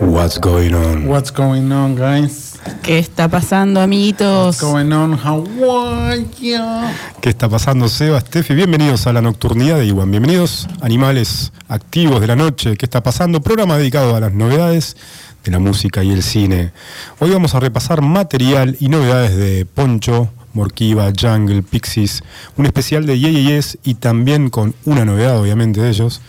What's going on? What's going on, guys? ¿Qué está pasando, amiguitos? What's going on, Hawaii? ¿Qué está pasando, Seba, Steffi? Bienvenidos a la nocturnidad de Iwan. Bienvenidos, animales activos de la noche. ¿Qué está pasando? Programa dedicado a las novedades de la música y el cine. Hoy vamos a repasar material y novedades de Poncho, Morkiva, Jungle, Pixies, un especial de Yes y también con una novedad, obviamente, de ellos.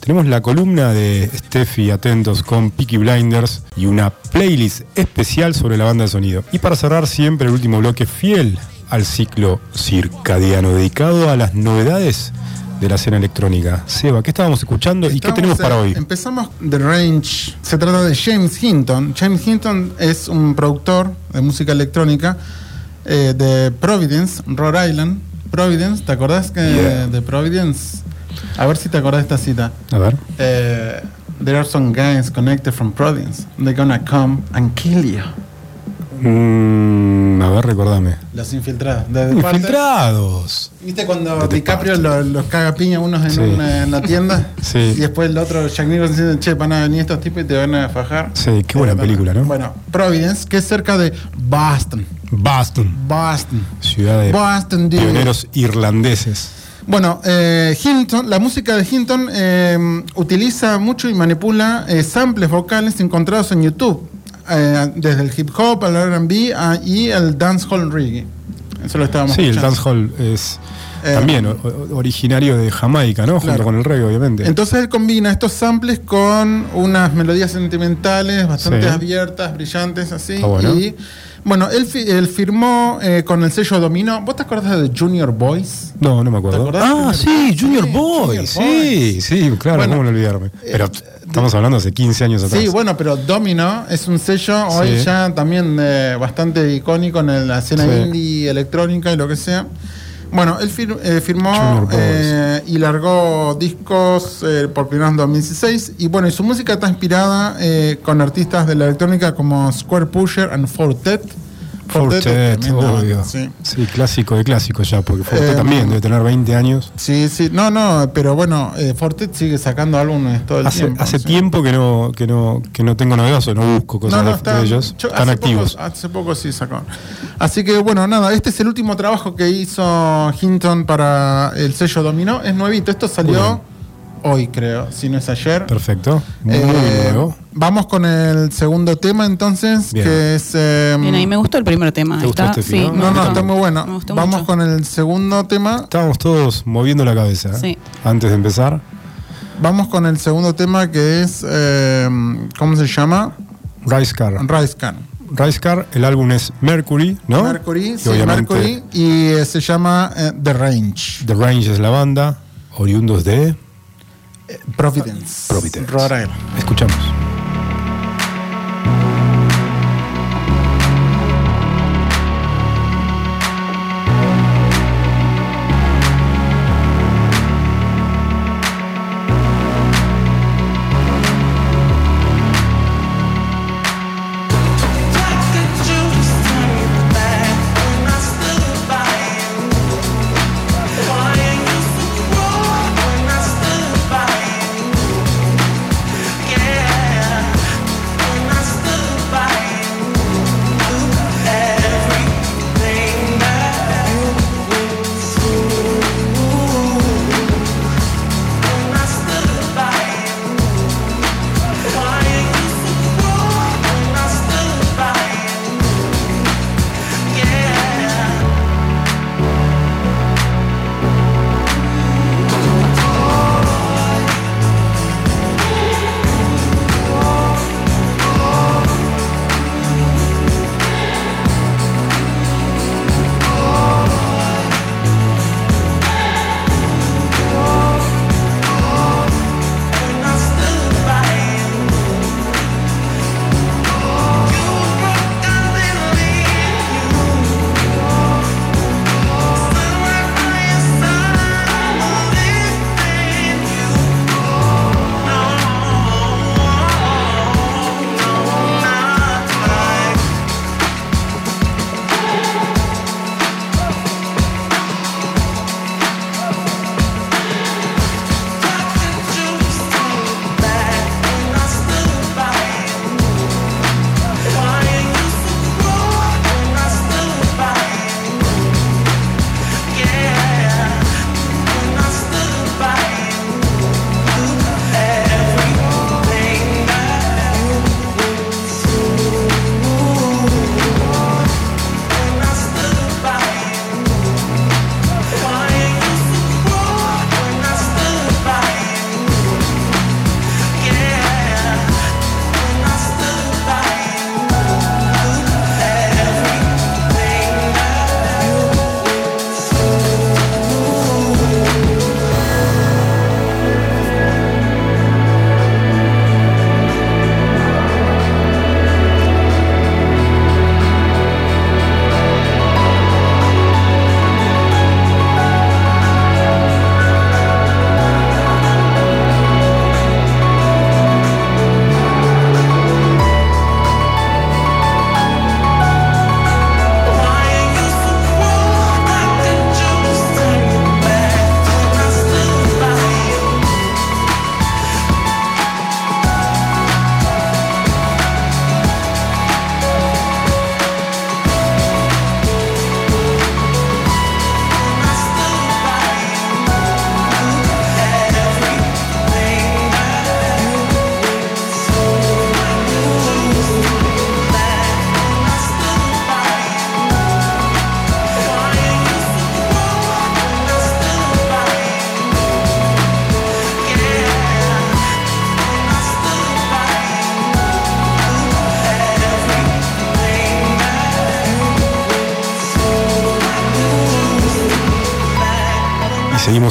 Tenemos la columna de Steffi Atentos con Peaky Blinders y una playlist especial sobre la banda de sonido. Y para cerrar siempre el último bloque fiel al ciclo circadiano dedicado a las novedades de la escena electrónica. Seba, ¿qué estábamos escuchando y qué tenemos para hoy? Empezamos The Range. Se trata de James Hinton. James Hinton es un productor de música electrónica eh, de Providence, Rhode Island. Providence, ¿te acordás que de Providence? A ver si te acordás de esta cita. A ver. Eh, there are some guys connected from Providence. They're gonna come and kill you. Mm, a ver, recordame. Los infiltrados. De- de parte- Infiltrados. ¿Viste cuando De DiCaprio los caga piña unos en, Sí. una- en la tienda? Sí. Y después el otro, Jack Nicholson, dice, che, van a venir estos tipos y te van a fajar. Sí, qué buena Eh, película, ¿no? Bueno, Providence, que es cerca de Boston. Boston, Boston. ciudad de Boston, pioneros irlandeses. Bueno, eh, Hinton, la música de Hinton eh, utiliza mucho y manipula eh, samples vocales encontrados en YouTube, desde el hip hop al RB ah, y el dancehall reggae. Eso lo estábamos Sí, el dancehall es Eh, también o- originario de Jamaica, ¿no? Junto Claro. con el reggae, obviamente. Entonces él combina estos samples con unas melodías sentimentales bastante Sí. abiertas, brillantes, así. Bueno. Y bueno, él, fi- él firmó eh, con el sello Domino. ¿Vos te acordás de Junior Boys? no, no me acuerdo. ¿Te? Ah, sí, Junior Sí, Boy. Junior sí, sí, claro, Bueno, cómo no olvidarme. Pero eh, estamos hablando hace 15 años atrás. Sí, bueno, pero Domino es un sello hoy Sí. ya también eh, bastante icónico en la escena Sí. indie, electrónica y lo que sea. Bueno, él fir- eh, firmó eh, y largó discos eh, por primera vez en 2016. Y bueno, y su música está inspirada con artistas de la electrónica como Square Pusher and Fortet. Fortet, obvio. sí. Sí. clásico de clásicos ya, porque Fortet Eh, también debe tener 20 años. Sí, sí, no, no, pero bueno, eh, Fortet sigue sacando álbumes todo el Hace, tiempo. hace sí. tiempo que no, que no, que no tengo novedades o no busco cosas No, no, de, está- de ellos. yo- Están hace activos. Poco, hace poco sí sacó. Así que bueno, nada, este es el último trabajo que hizo Hinton para el sello Dominó. Es nuevito, esto salió hoy creo, si no es ayer. Perfecto. Muy Eh, nuevo. Vamos con el segundo tema entonces, Bien. que es... eh, Bien, ahí me gustó el primer tema. ¿Te gustó Está, este sí, final? me no, no, está muy bueno. Me gustó Vamos mucho. con el segundo tema. Estábamos todos moviendo la cabeza. Sí. Antes de empezar. Vamos con el segundo tema que es... eh, ¿Cómo se llama? Rice Car. Rice Can. Rice Car, el álbum es Mercury, ¿no? Mercury, Que sí, obviamente Mercury. Y eh, se llama eh, The Range. The Range es la banda, oriundos de. Providence. Providence. Rhode Island. Escuchamos.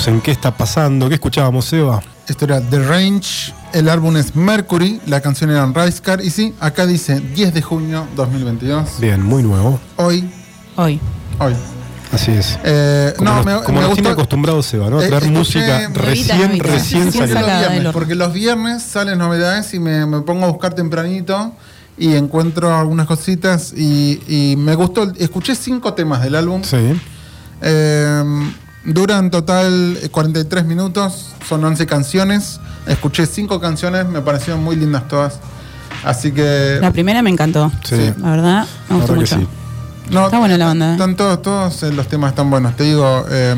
En ¿Qué está pasando? ¿Qué escuchábamos, Eva? Esto era The Range, el álbum es Mercury, la canción era Rice Car y sí, acá dice 10 de junio 2022. Bien, muy nuevo. Hoy, Hoy. hoy. Así es. Eh, Como no, nos, me, como me nos tiene gustó. acostumbrado Seba, ¿no? A Eh, traer música recién, recién Recién salida. los porque los viernes salen novedades y me, me pongo a buscar tempranito y encuentro algunas cositas y, y me gustó. Escuché cinco temas del álbum. Sí. Eh, duran total eh, 43 minutos, son 11 canciones. Escuché cinco canciones, me parecieron muy lindas todas. Así que... La primera me encantó. Sí. La verdad, me gustó mucho. sí. No, Está buena la banda, ¿eh? Están todos, todos eh, los temas están buenos. Te digo, eh,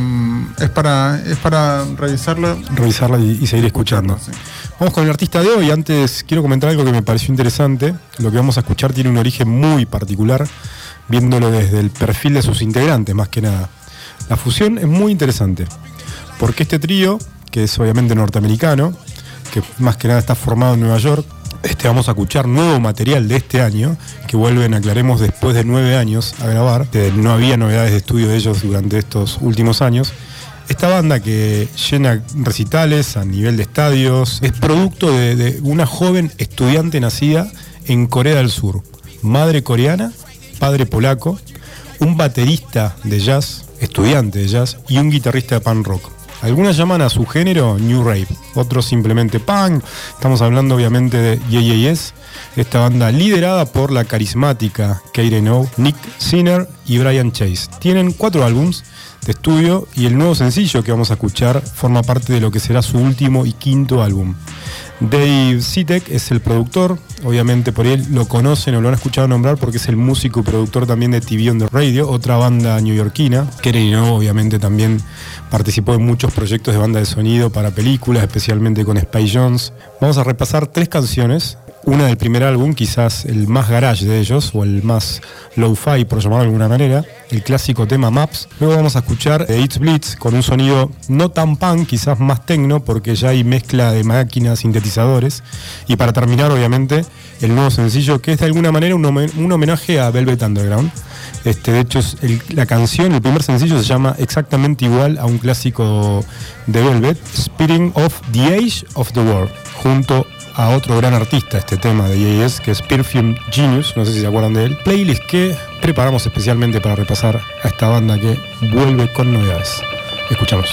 es, para, es para revisarlo. Revisarla y, y seguir escuchando. Sí. Vamos con el artista de hoy. Antes quiero comentar algo que me pareció interesante. Lo que vamos a escuchar tiene un origen muy particular, viéndolo desde el perfil de sus integrantes, más que nada. La fusión es muy interesante, porque este trío, que es obviamente norteamericano, que más que nada está formado en Nueva York, este, vamos a escuchar nuevo material de este año, que vuelven, aclaremos, después de nueve años a grabar. No había novedades de estudio de ellos durante estos últimos años. Esta banda que llena recitales a nivel de estadios es producto de una joven estudiante nacida en Corea del Sur, madre coreana, padre polaco, un baterista de jazz, estudiante de jazz y un guitarrista de punk rock. Algunas llaman a su género New Rave, otros simplemente punk. Estamos hablando obviamente de YYS, esta banda liderada por la carismática Katie O, Nick Sinner y Brian Chase. Tienen cuatro álbums de estudio y el nuevo sencillo que vamos a escuchar forma parte de lo que será su último y quinto álbum. Dave Sitek es el productor, obviamente por él lo conocen o lo han escuchado nombrar porque es el músico y productor también de TV on the Radio, otra banda neoyorquina. Keren No obviamente también participó en muchos proyectos de banda de sonido para películas, especialmente con Spy Jones. Vamos a repasar tres canciones, una del primer álbum, quizás el más garage de ellos, o el más low-fi, por llamarlo de alguna manera, el clásico tema Maps. Luego vamos a escuchar It's Blitz con un sonido no tan punk, quizás más tecno, porque ya hay mezcla de máquinas, sintetizadores. Y para terminar, obviamente, el nuevo sencillo, que es de alguna manera un, homen- un homenaje a Velvet Underground. Este, de hecho, la canción, el primer sencillo se llama exactamente igual a un clásico de Velvet, Speeding of the Age of the World, junto a otro gran artista, este tema de AES, que es Perfume Genius, no sé si se acuerdan de él. Playlist que preparamos especialmente para repasar a esta banda que vuelve con novedades. Escuchamos.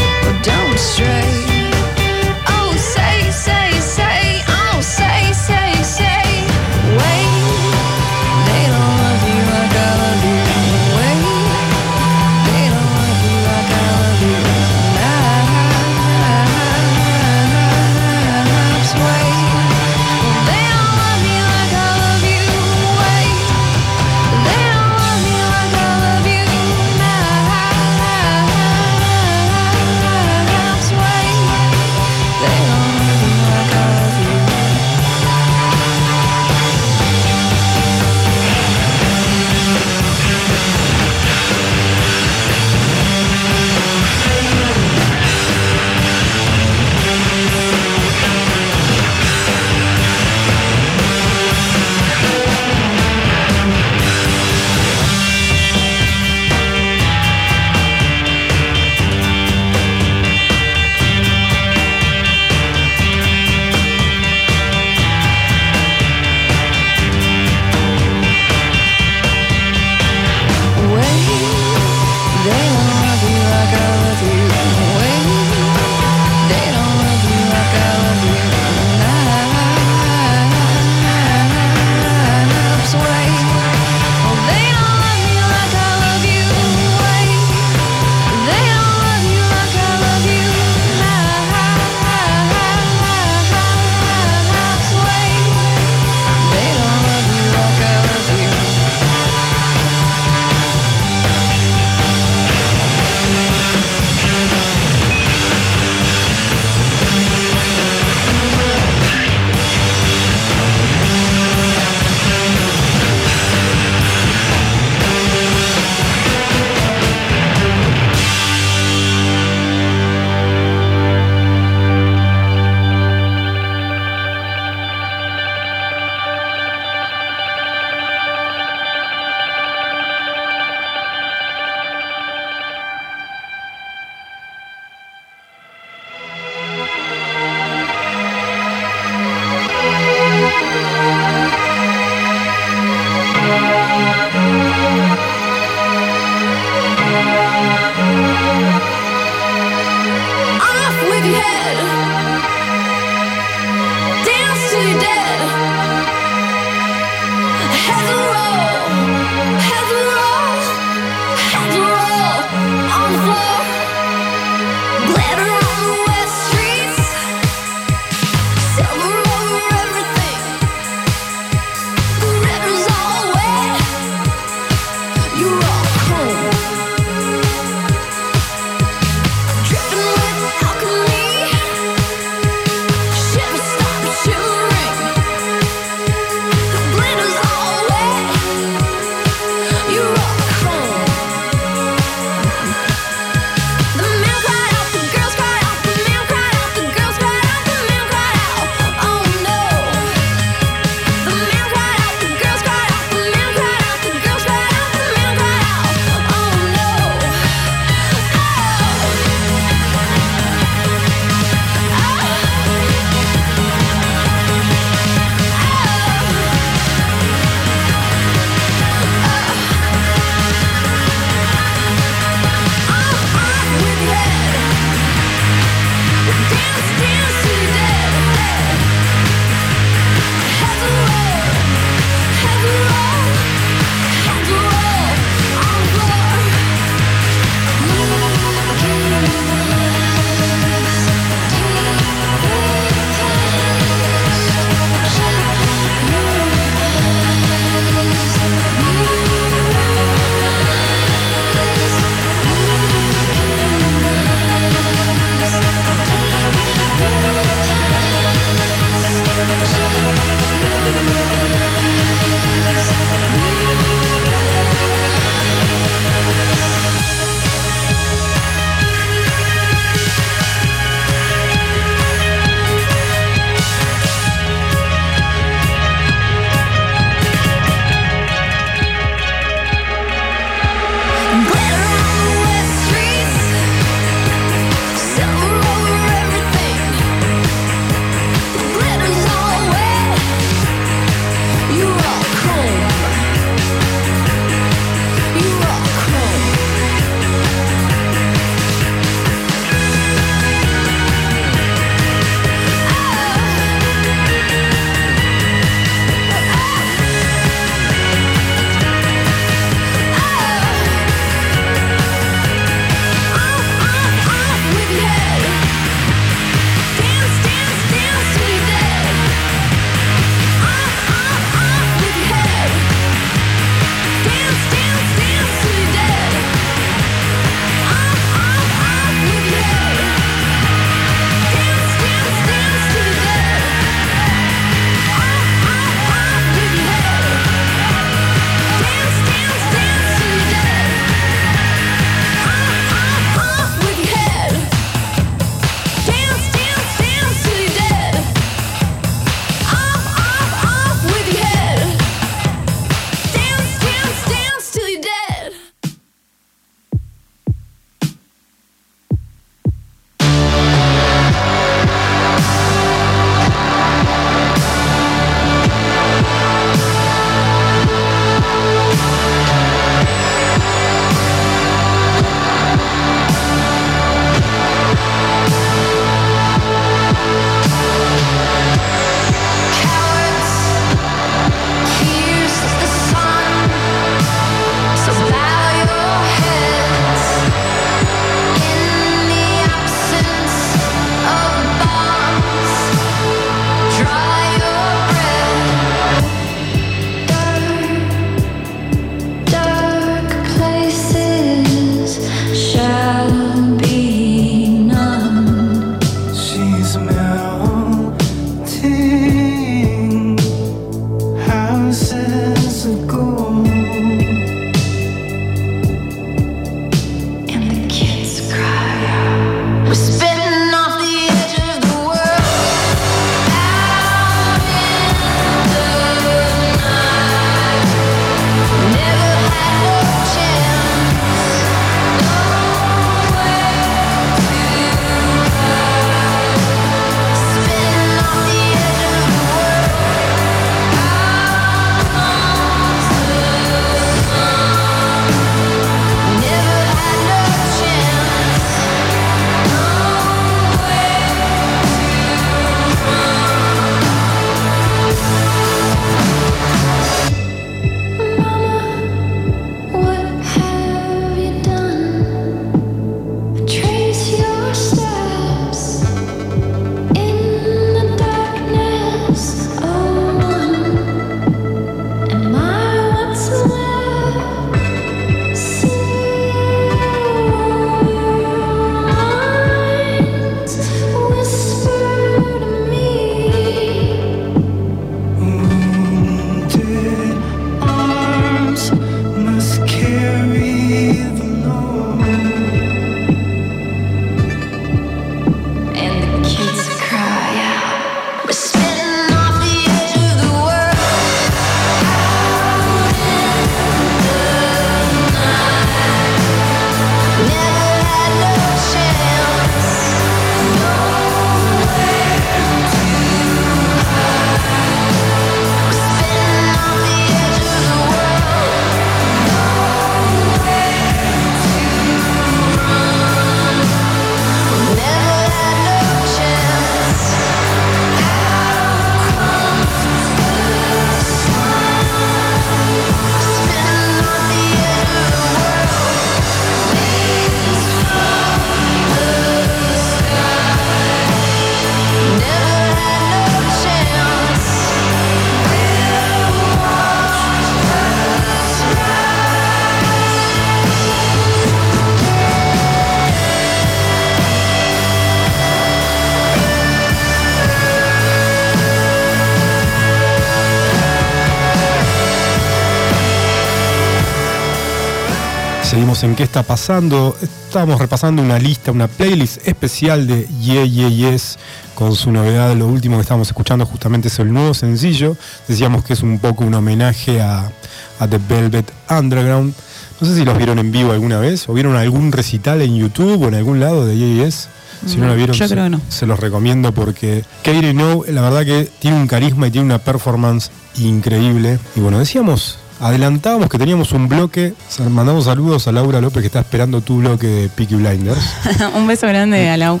En qué está pasando. Estábamos repasando una lista, una playlist especial de Yeah Yeah Yes con su novedad. Lo último que estábamos escuchando justamente es el nuevo sencillo. Decíamos que es un poco un homenaje a, a The Velvet Underground. No sé si los vieron en vivo alguna vez o vieron algún recital en YouTube o en algún lado de Yeah Yeah Yes. Si no lo vieron, Yo se, creo que no. se los recomiendo porque Katie No, la verdad que tiene un carisma y tiene una performance increíble. Y bueno, decíamos, adelantábamos que teníamos un bloque. Mandamos saludos a Laura López que está esperando tu bloque de Peaky Blinders. Un beso grande a Lau.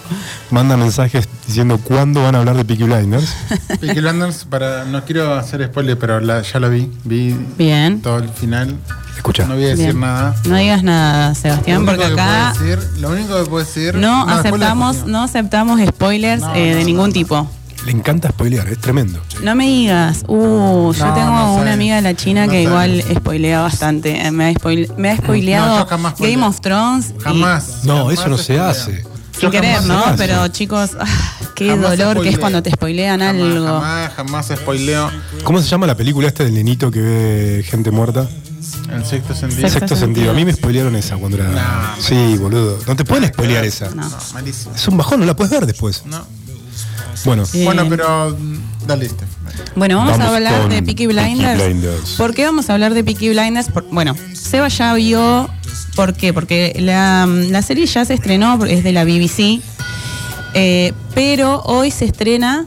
Manda mensajes diciendo cuándo van a hablar de Peaky Blinders. Peaky Blinders, para, no quiero hacer spoiler, pero la- ya lo vi. Vi Bien. todo el final. Escucha. No voy a decir Bien. nada. No digas nada, Sebastián, Lo porque único que acá decir- lo único que puedo decir. no lo aceptamos, no aceptamos spoilers No, eh, de no, ningún no. tipo. Le encanta spoilear, es tremendo. No me digas, uh, yo No, tengo no una amiga de la China No que sé. igual spoilea bastante. Eh, Me ha, spoile- me ha spoileado No, yo jamás Game spoileo. of Thrones. y- Jamás. No, jamás eso no se hace. Sin querer, ¿no? Pero chicos, ah, qué Jamás dolor que es cuando te spoilean Jamás, algo. Jamás, jamás spoileo. ¿Cómo se llama la película esta del nenito que ve gente muerta? En sexto sentido. Sexto Sexto sentido. A mí me spoilearon esa cuando era. No, sí, boludo. No te pueden spoilear esa. No. No, malísimo. Es un bajón, no la puedes ver después. No. Bueno, Eh, Bueno, pero mm, dale. Bueno, vamos, Vamos a hablar de Peaky Peaky Blinders. Blinders. ¿Por qué vamos a hablar de Peaky Blinders? Por- bueno, Seba ya vio. ¿Por qué? Porque la, la serie ya se estrenó, es de la BBC. eh, pero hoy se estrena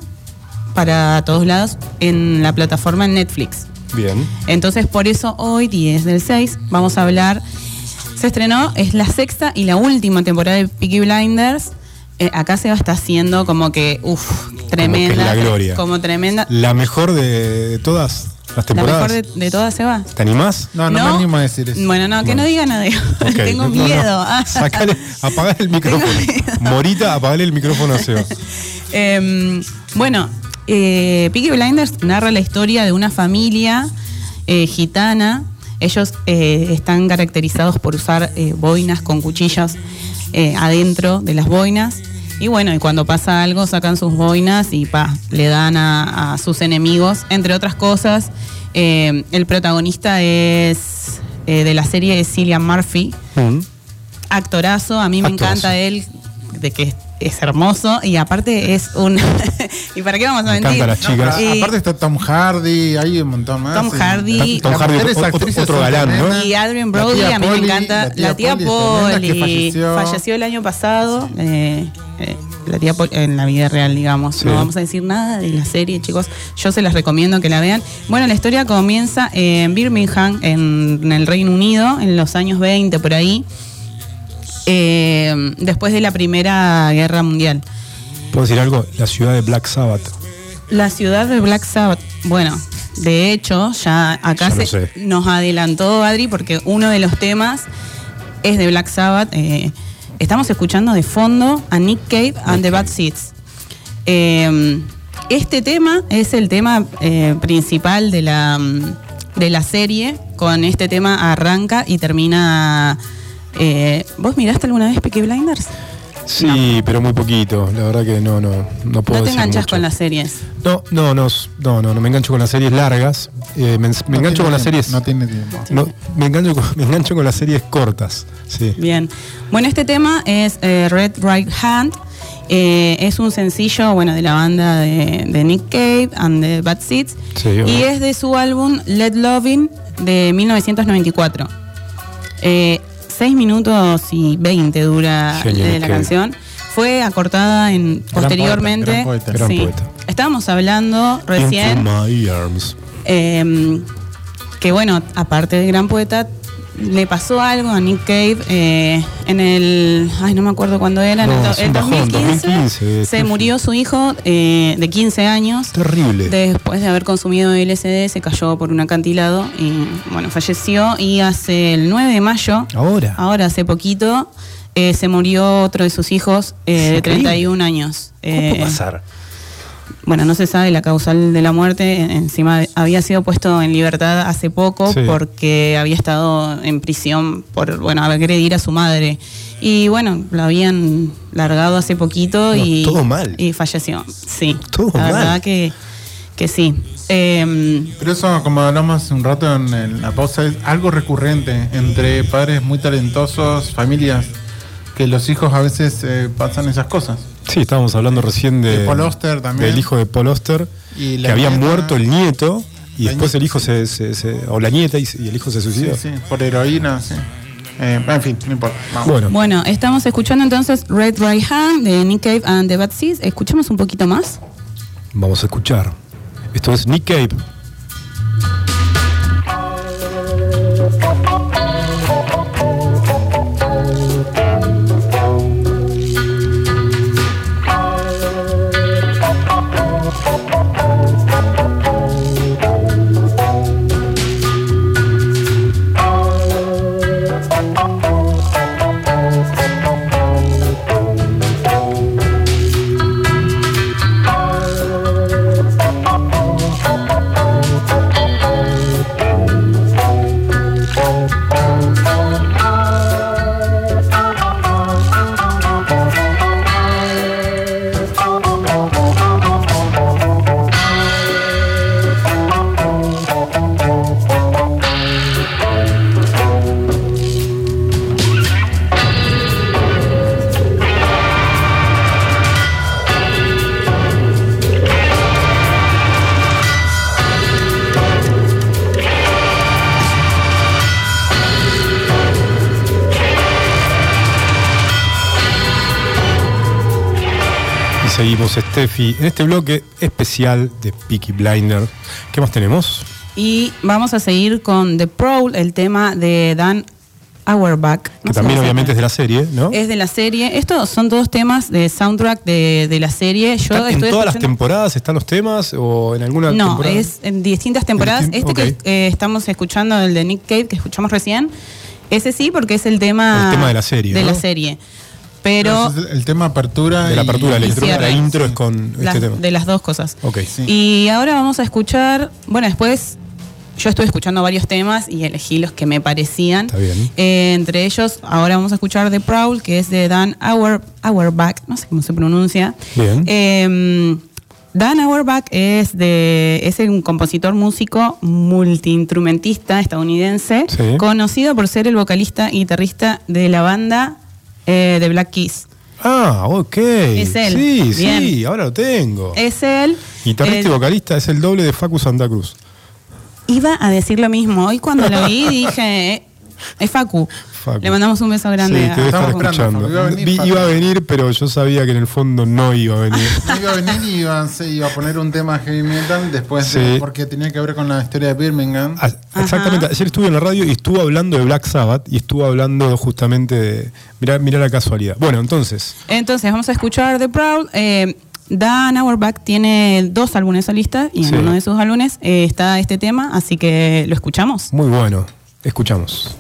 para todos lados en la plataforma en Netflix. bien. Entonces, por eso hoy, 10 del 6, vamos a hablar. Se estrenó, es la sexta y la última temporada de Peaky Blinders. Eh, acá se va a estar haciendo como que, uff, tremenda. la gloria. Como tremenda. La mejor de, todas las La temporadas. mejor de, de todas se va. ¿Te animás? No, no, me animo a decir eso. Bueno, no, que no, No. diga nada. Ok, Tengo no, no, no. miedo. Sacale, apagale el micrófono. Morita, apagale el micrófono a Seba. Em, bueno, eh, Peaky Blinders narra la historia de una familia eh, gitana. Ellos eh, están caracterizados por usar eh, boinas con cuchillos eh, adentro de las boinas. Y bueno, y cuando pasa algo sacan sus boinas y pa, le dan a, a sus enemigos, entre otras cosas. eh, el protagonista es eh, de la serie es Cillian Murphy, Mm. actorazo, a mí me encanta él, de que es, es hermoso y aparte es un... ¿Y para qué vamos a Me mentir? las chicas. Aparte está Tom Hardy, hay un montón más. Tom Hardy. Tom Hardy, mujeres otro- otro galán, ¿no? Y Adrian Brody, tía a mí me encanta. La tía, es que Polly falleció. falleció el año pasado. eh, eh, la tía Polly, en la vida real, digamos. Sí. No vamos a decir nada de la serie, chicos. Yo se las recomiendo que la vean. Bueno, la historia comienza en Birmingham, en, en el Reino Unido, en los años 20, por ahí. Eh, después de la Primera Guerra Mundial. ¿Puedo decir algo? La ciudad de Black Sabbath. La ciudad de Black Sabbath. Bueno, de hecho, ya acá Ya se- nos adelantó Adri porque uno de los temas es de Black Sabbath. eh, estamos escuchando de fondo a Nick Cave and the Bad Seeds. Eh, este tema es el tema eh, principal de la, mm, de la serie. Con este tema arranca y termina. Eh, ¿Vos miraste alguna vez Peaky Blinders? Sí, pero muy poquito. La verdad que no, no, no puedo No te decir enganchas mucho. con las series. No, no, no, no, no, no me engancho con las series largas. Eh, me, me No engancho con las series. No tiene tiempo. no, me, engancho con, me engancho con las series cortas. Sí. Bien. Bueno, este tema es eh, Red Right Hand. Eh, es un sencillo, bueno, de la banda de, de Nick Cave and the Bad Seeds. Y es de su álbum Let Lovin' de 1994. Eh, 6 minutos y 20 dura Genio, eh, la Cave. canción. Fue acortada en, posteriormente. gran poeta. Gran sí. poeta. Estábamos hablando recién. Eh, que bueno, aparte de gran poeta, le pasó algo a Nick Cave eh, en el. Ay, no me acuerdo cuándo era. en el, do- es un el bajón, 2015, 2015, se murió su hijo eh, de 15 años. Terrible. Después de haber consumido LSD, se cayó por un acantilado y bueno, falleció. Y hace el 9 de mayo, Ahora. ahora hace poquito, eh, se murió otro de sus hijos eh, de increíble. 31 años. ¿Cómo puede pasar? Bueno, no se sabe la causal de la muerte. En- Encima había sido puesto en libertad hace poco Sí. porque había estado en prisión por, bueno, agredir a su madre. Y bueno, lo habían largado hace poquito No, y. todo mal. Y falleció. Sí. Todo la mal. verdad que, que sí. Eh, Pero eso, como hablamos hace un rato en la pausa, es algo recurrente entre padres muy talentosos, familias, que los hijos a veces eh, pasan esas cosas. Sí, estábamos hablando recién de, De Paul también. del hijo de Paul Auster, Y que había nieta- muerto el nieto y después nieta- el hijo se, se- se- o la nieta y, y el hijo se suicidó. sí, por heroína, sí. Eh, en fin, no importa. Vamos. Bueno, bueno, estamos escuchando entonces Red Right Hand de Nick Cave and the Bad Seeds. Escuchemos un poquito más. vamos a escuchar. Esto es Nick Cave. Steffi, en este bloque especial de Peaky Blinder. ¿Qué más tenemos? Y vamos a seguir con The Prowl, el tema de Dan Auerbach. Que No sé también obviamente es de la serie, ¿no? Es de la serie. Estos son todos temas de soundtrack de, de la serie. Yo ¿Están ¿En estoy todas las temporadas están los temas o en alguna No, temporada? es en distintas temporadas. En Este que eh, estamos escuchando, el de Nick Cave, que escuchamos recién, ese sí, porque es el tema. El tema de la serie, De ¿no? la serie. Pero. El, tema apertura. De la apertura, la y intro, cierre. la intro Sí. es con las- este tema. de las dos cosas. Ok. Sí. Y ahora vamos a escuchar, bueno, después yo estuve escuchando varios temas y elegí los que me parecían. Está bien. Eh, entre ellos, ahora vamos a escuchar The Prowl, que es de Dan Auer, Auerbach, no sé cómo se pronuncia. Bien. Eh, Dan Auerbach es, de, es un compositor músico multiinstrumentista estadounidense, Sí. conocido por ser el vocalista y guitarrista de la banda eh, de Black Keys. Ah, ok. Es él. Sí, sí, ahora lo tengo. Es él. Guitarrista eh, y vocalista es el doble de Facu Santa Cruz. Iba a decir lo mismo. Hoy cuando lo vi dije, eh, es Facu. Facu. Le mandamos un beso grande. Sí, a te escuchando. Iba a venir, Vi- iba a venir, pero yo sabía que en el fondo no iba a venir. Iba a venir y iba, se iba a poner un tema heavy metal después de- Sí. porque tenía que ver con la historia de Birmingham. Ah, Exactamente, ayer estuve en la radio y estuvo hablando de Black Sabbath y estuvo hablando justamente de. Mirá, mirá la casualidad. Bueno, entonces, Entonces vamos a escuchar The Proud. Eh, Dan Auerbach tiene dos álbumes solistas y en Sí. uno de sus álbumes eh, está este tema, así que lo escuchamos. muy bueno. Escuchamos.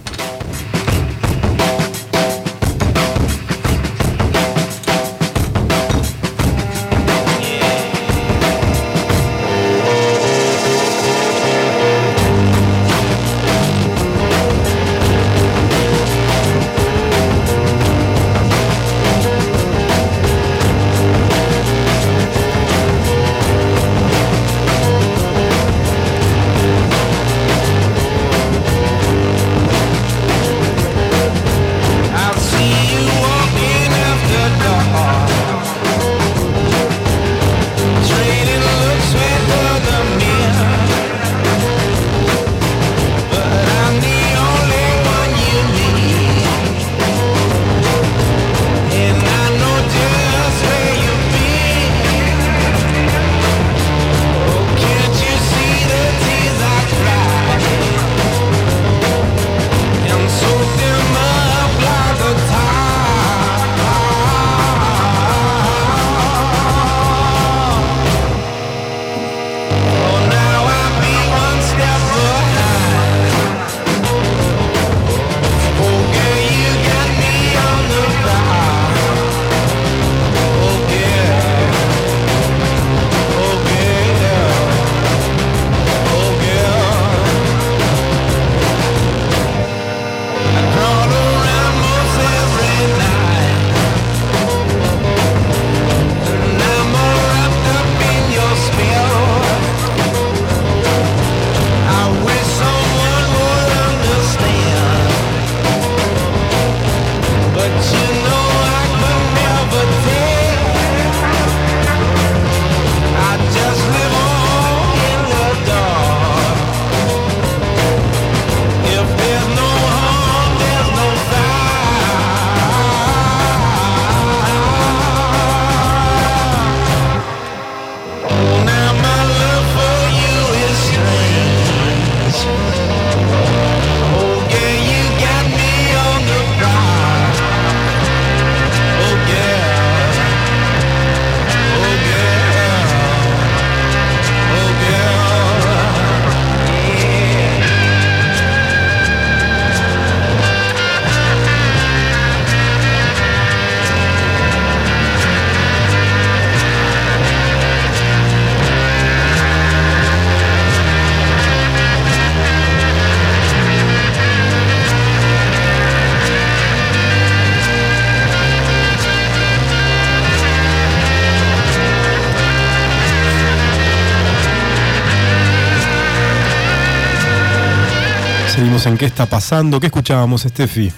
En qué está pasando. ¿Qué escuchábamos, Steffi?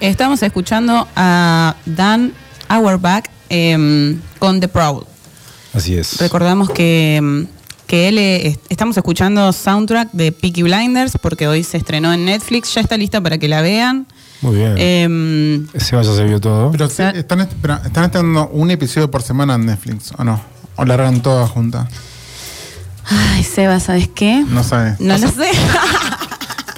Estamos escuchando a Dan Auerbach em, con The Proud. Así es. Recordamos que, em, que él eh, est- estamos escuchando soundtrack de Peaky Blinders porque hoy se estrenó en Netflix, ya está lista para que la vean. Muy bien. Em, Ese vaya se vio todo. Pero están, están estrenando un episodio por semana en Netflix, ¿o no? ¿O largan todas juntas? ay, Seba, ¿sabes qué? No sabes. No lo sé.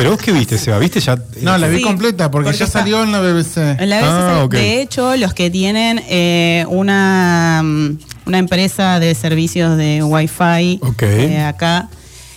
Pero vos qué viste, Seba, ¿viste ya? No, la vi Sí, completa porque, porque ya está- salió en la BBC. En la BBC Ah. De hecho, los que tienen eh, una, mm, una empresa de servicios de Wi-Fi eh, acá,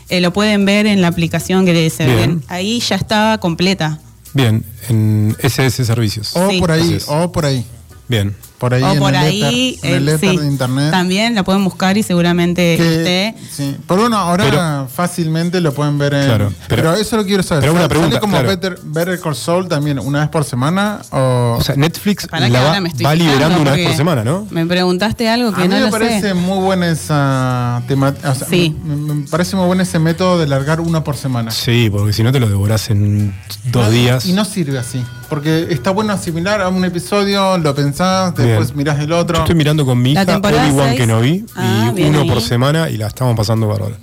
eh, lo pueden ver en la aplicación que se Bien. ven. Ahí ya estaba completa. Bien, en SS Servicios. O Sí. por ahí, o por ahí. Bien. Por ahí o en por el ahí, éter, en el eh, éter sí, de internet. También la pueden buscar y seguramente Que- esté. sí. Por uno, ahora Pero- fácilmente lo pueden ver en. Claro, pero, pero- eso lo quiero saber. pero una ¿Sale pregunta, como claro. Better, Better Call Saul también una vez por semana? O, O sea, Netflix la va, liberando una vez por semana, ¿no? Me preguntaste algo que a mí no me lo parece sé. muy buena esa temática. Sí. me, me parece muy bueno ese método de largar uno por semana. Sí, porque si no te lo devorás en dos No, días. Y no sirve así. Porque está bueno asimilar a un episodio, lo pensás, después Bien. mirás el Yo otro. estoy mirando con mi La hija temporada Obi-Wan seis. Kenobi Ah, y uno ahí. por semana y la estamos pasando bárbaro.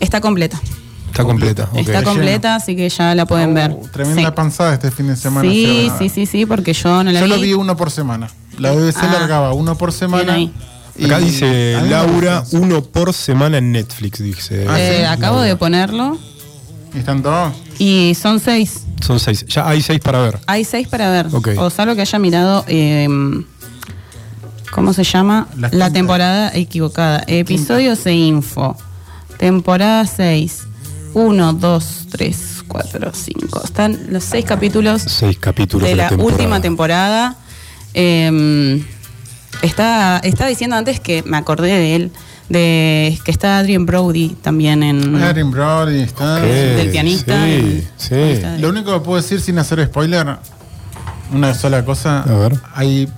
Está completa. Está completa. ok. Está completa, así que ya la pueden Oh, ver. Tremenda Sí. panzada este fin de semana. Sí, sí, sí, sí, porque yo no la Yo vi. lo vi uno por semana. La BBC Ah. largaba uno por semana. Acá dice Laura, uno por semana en Netflix, dice. Ah, Eh, sí. acabo de ponerlo ¿Y están todos? y son seis. Son seis. Ya hay seis para ver. Hay seis para ver. Ok. O salvo que haya mirado. eh, ¿Cómo se llama? La La, temporada equivocada. Episodios e info. Temporada 6. 1, 2, 3, 4, 5. Están los seis capítulos Seis capítulos de la temporada. última temporada. Eh, está, estaba diciendo antes que me acordé de él. De que está Adrian Brody también en. Erin Brody está. Del pianista, Sí, el- sí. está. Lo único que puedo decir sin hacer spoiler, una sola cosa. A ver. Hay,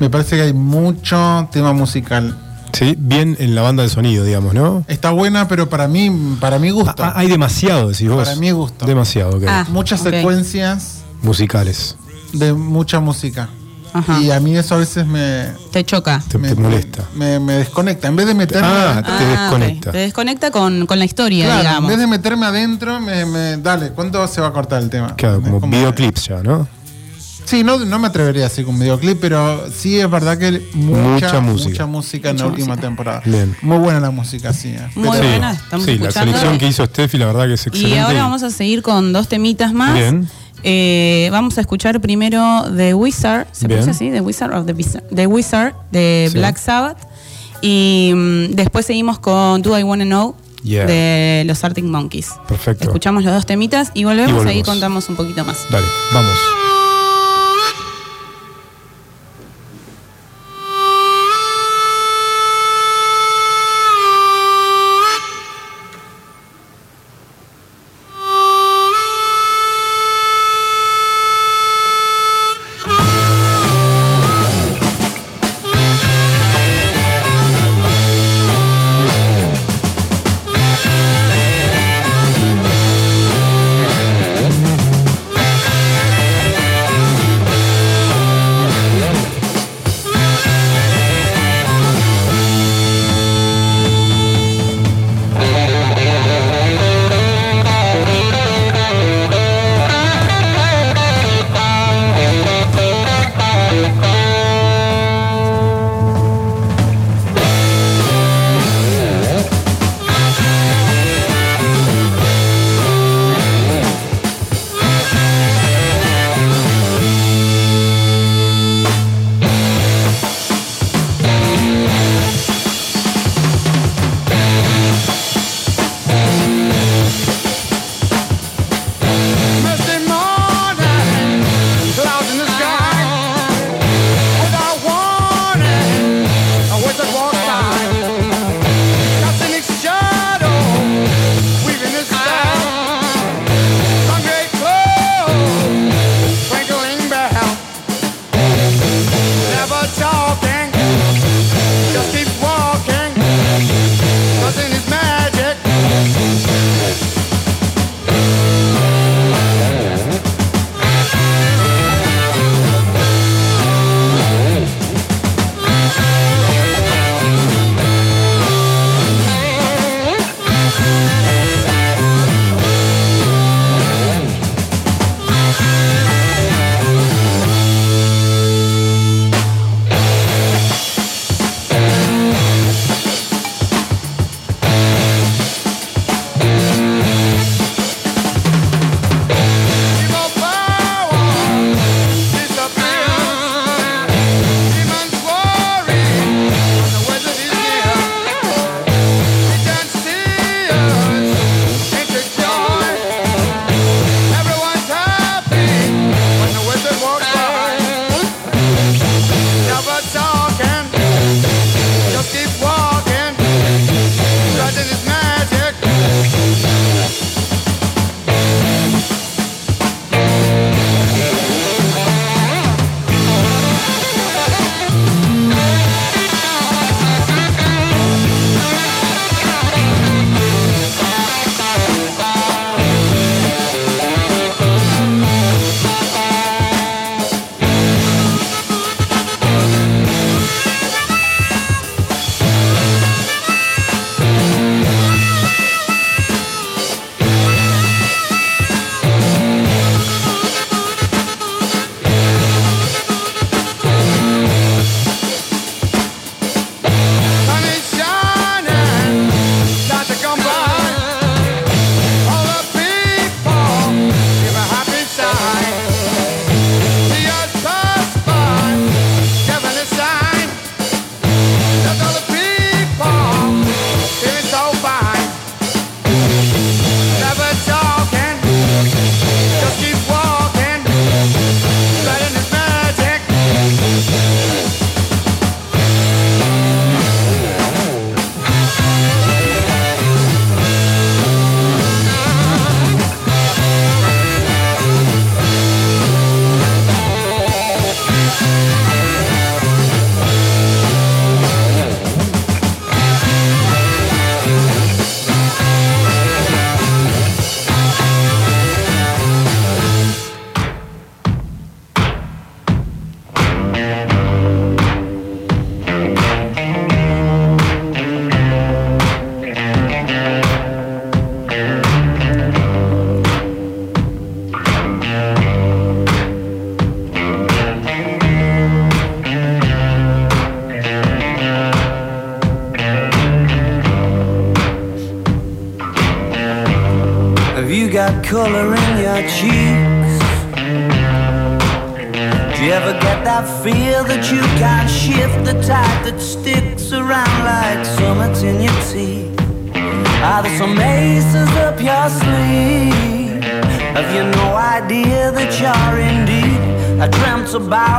me parece que hay mucho tema musical. Sí, bien en la banda de sonido, digamos, ¿no? Está buena, pero para mí, para mi gusto. Ah, hay demasiado, decís vos. Para mi gusto. Demasiado, ok. Ah. muchas secuencias Musicales. de mucha música. Ajá. Y a mí eso a veces me, Te choca. Te, me, te molesta. Me, me desconecta. En vez de meterme Ah, adentro- te ok. desconecta. Te desconecta con, con la historia, claro, en digamos. vez de meterme adentro, me, me- dale, ¿cuánto se va a cortar el tema? Claro, Es como videoclips ya, ¿no? Sí, no, no me atrevería así con videoclip, pero sí es verdad que Mucha mucha, música. mucha música en Mucha la última música. temporada. Bien. Muy buena la música, sí. eh. Muy Pero- buena, estamos sí, la selección que hizo Steffi, la verdad que es excelente. Y ahora vamos a seguir con dos temitas más. Bien. Eh, vamos a escuchar primero The Wizard, ¿se Bien. así? The Wizard of the Wizard, The Wizard de Sí. Black Sabbath. Y mm, después seguimos con Do I Wanna Know Yeah. de los Arctic Monkeys. Perfecto. Escuchamos los dos temitas y volvemos, Y volvemos. ahí contamos un poquito más. Dale, vamos.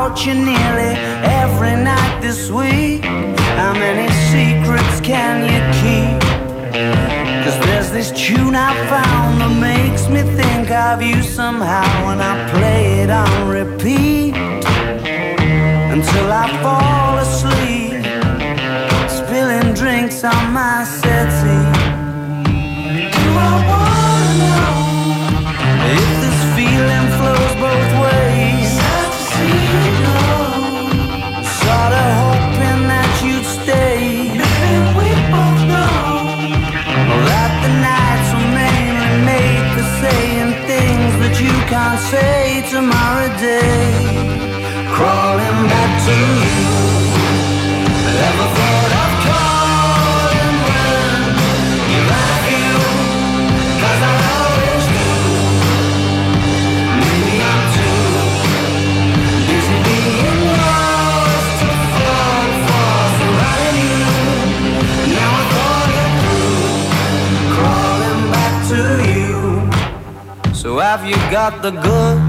What you need. Tomorrow day. Crawling back to you. Ever thought I always. Maybe I'm too being lost to for. Now I crawling back to you. So have you got the goods?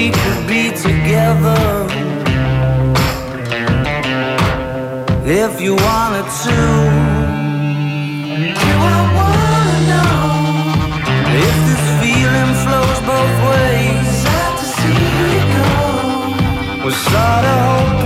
We could be together if you wanted to. I wanna know if this feeling flows both ways? Sad to see you go. Was sorta hoping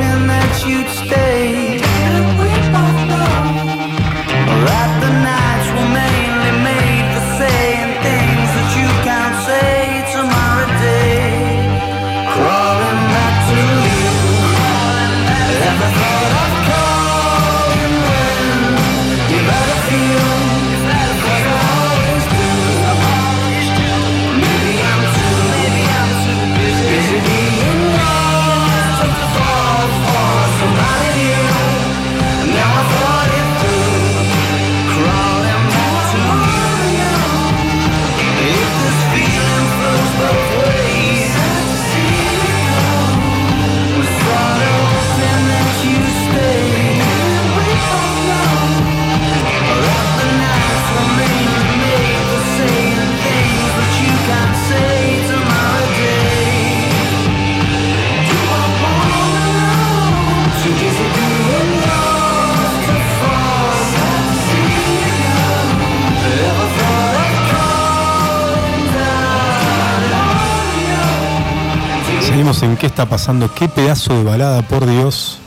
en qué está pasando, qué pedazo de balada, por Dios.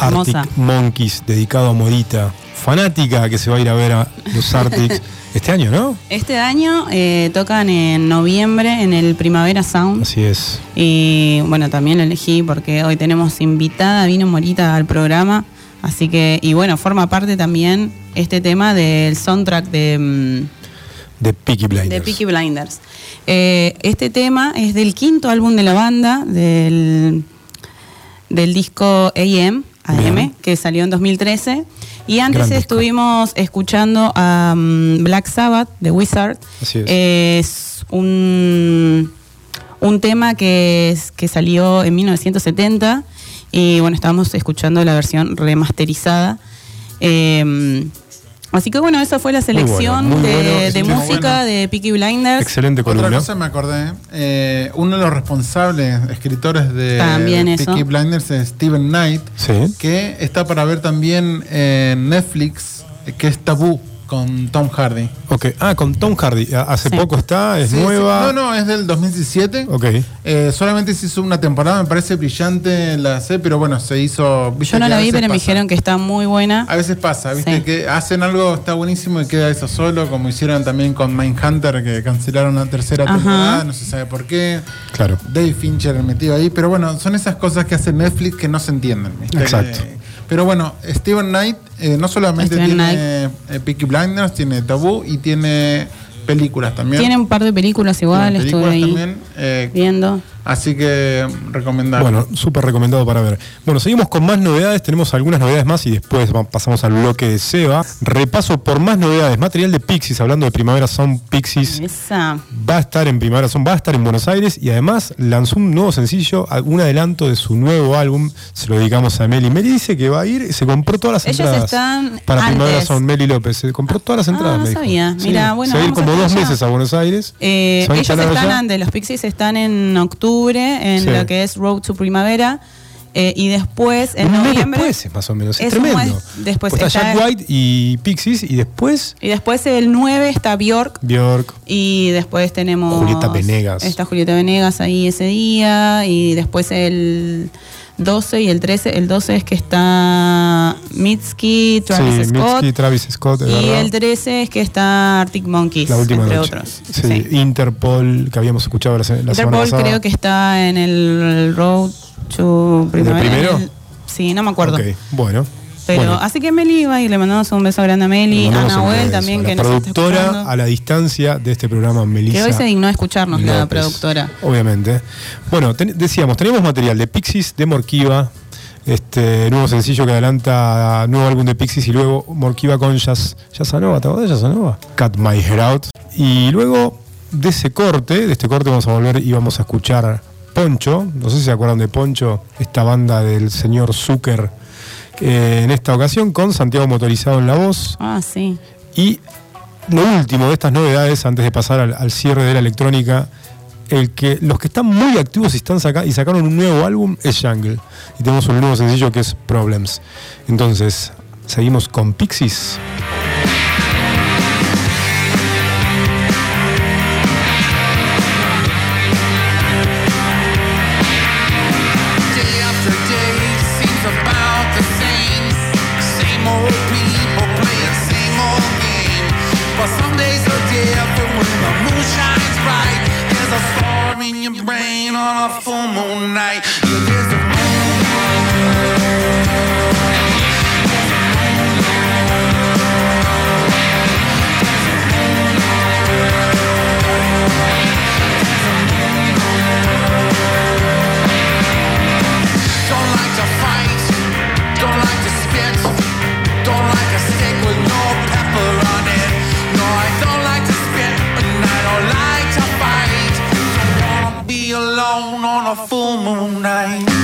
Hermosa. Arctic Monkeys, dedicado a Morita, fanática que se va a ir a ver a los Arctics este año, ¿no? Este año eh, tocan en noviembre en el Primavera Sound. Así es. Y bueno, también lo elegí porque hoy tenemos invitada, vino Morita al programa. Así que, y bueno, forma parte también este tema del soundtrack de, mm, De Peaky Blinders. de Peaky Blinders. Eh, este tema es del quinto álbum de la banda, del, del disco AM, AM, que salió en 2013. Y antes Gran disco. estuvimos escuchando a mm, Black Sabbath, de Wizard. Así es. Es un, un tema que, es- que salió en 1970 y bueno, estábamos escuchando la versión remasterizada. Eh, así que bueno, esa fue la selección muy de, bueno, de estuvo música bueno. de Peaky Blinders. Excelente Otra columna. cosa me acordé, eh, uno de los responsables, escritores de También eso. Peaky Blinders es Steven Knight, Sí. que está para ver también en Netflix, eh, que es Tabú. Con Tom Hardy. Ok. Ah, con Tom Hardy. A- Hace Sí. poco está, es Sí, sí. nueva. No, no, es del 2017. Ok. Eh, solamente se hizo una temporada, me parece brillante la sé, pero bueno, se hizo. Yo no que la vi, pero me dijeron que está muy buena. A veces pasa, viste Sí. que hacen algo, está buenísimo y queda eso solo, como hicieron también con Mindhunter, que cancelaron la tercera Ajá. temporada, no se sabe por qué. Claro. Dave Fincher metido ahí, pero bueno, son esas cosas que hace Netflix que no se entienden. ¿viste? Exacto. Que- pero bueno, Steven Knight eh, no solamente Steven tiene eh, Peaky Blinders, tiene Tabú y tiene películas también. Tiene un par de películas igual, estuve ahí también, eh, viendo. Así que recomendable. Bueno, súper recomendado para ver. Bueno, seguimos con más novedades. Tenemos algunas novedades más y después va- pasamos al bloque de Seba. Repaso por más novedades. Material de Pixies, hablando de Primavera Sound Pixies. Esa. Va a estar en Primavera Sound, va a estar en Buenos Aires y además lanzó un nuevo sencillo, un adelanto de su nuevo álbum. Se lo dedicamos a Meli. Meli dice que va a ir, se compró todas las Ellos entradas. están para Primavera. Sound, Meli López. Se compró todas las Ah, entradas. no me dijo. sabía. Sí. Mira, bueno, Se va a ir a como dos allá. meses a Buenos Aires. Eh, ellos están allá. antes, los Pixies están en octubre, en Sí. lo que es Road to Primavera. eh, y después, en un mes noviembre. después, más o menos. Es, es tremendo. después está está- Jack White y Pixies y después Y después el 9 está Bjork. Bjork. Y después tenemos. Julieta Venegas. Está Julieta Venegas ahí ese día. Y después el 12 y el 13. El 12 es que está Mitski, Travis sí, Scott. Mitski, Travis Scott, es y verdad. el 13 es que está Arctic Monkeys, la última entre noche. otros. Sí, Sí. Interpol, que habíamos escuchado la, la semana Interpol pasada. creo que está en el Road to Primavera. primero? en el- sí, no me acuerdo. Ok, bueno. Pero bueno. así que Meli va y le mandamos un beso grande a Meli, a Nahuel también a que la nos está productora a la distancia de este programa, Melissa. Que hoy se dignó a escucharnos la López, productora. Obviamente. Bueno, ten- decíamos, tenemos material de Pixies, de Morkiva, este nuevo sencillo que adelanta nuevo álbum de Pixies y luego Morkiva con Jazz, Jazzanova, ¿te acordás de Jazzanova? Cut My Hair Out. Y luego de ese corte, de este corte vamos a volver y vamos a escuchar Poncho, no sé si se acuerdan de Poncho, esta banda del señor Zucker, eh, en esta ocasión con Santiago Motorizado en la voz. Ah, sí. Y lo último de estas novedades, antes de pasar al, al cierre de la electrónica, el que los que están muy activos y están saca- y sacaron un nuevo álbum es Jungle. Y tenemos un nuevo sencillo que es Problems. Entonces, seguimos con Pixies. Full moon night. full moon night.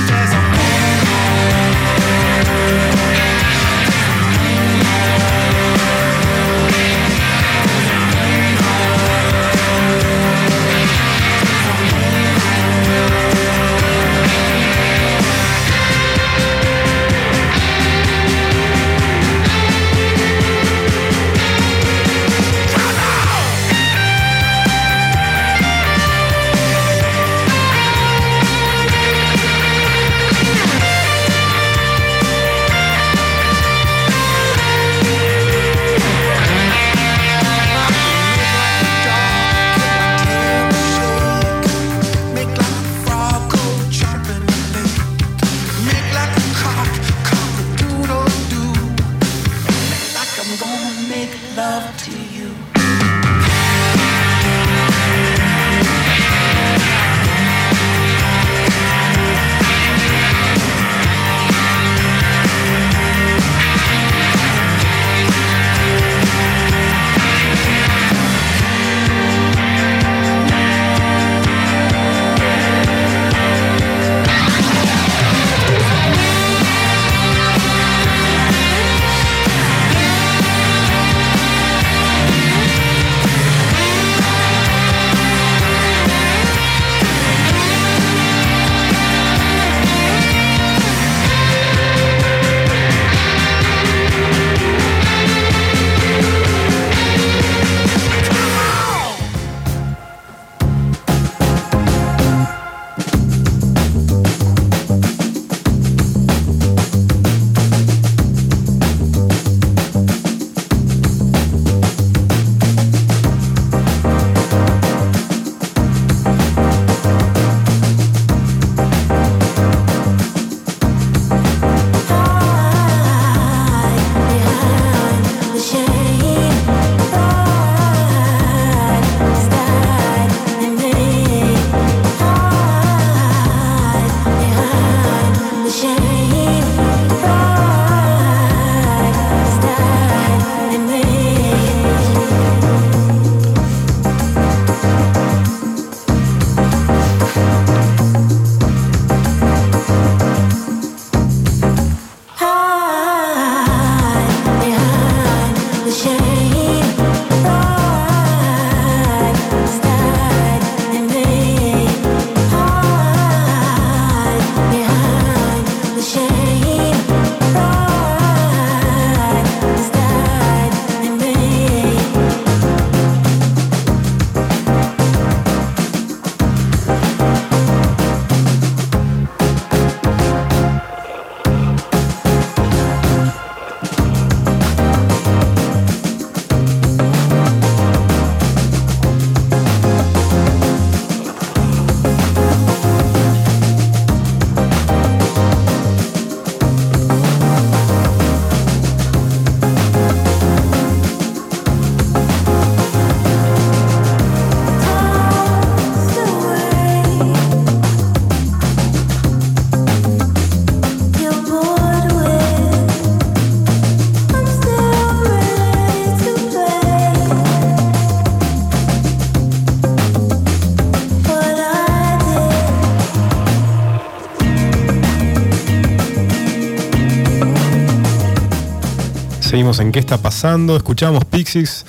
En ¿Qué está pasando? Escuchamos Pixies,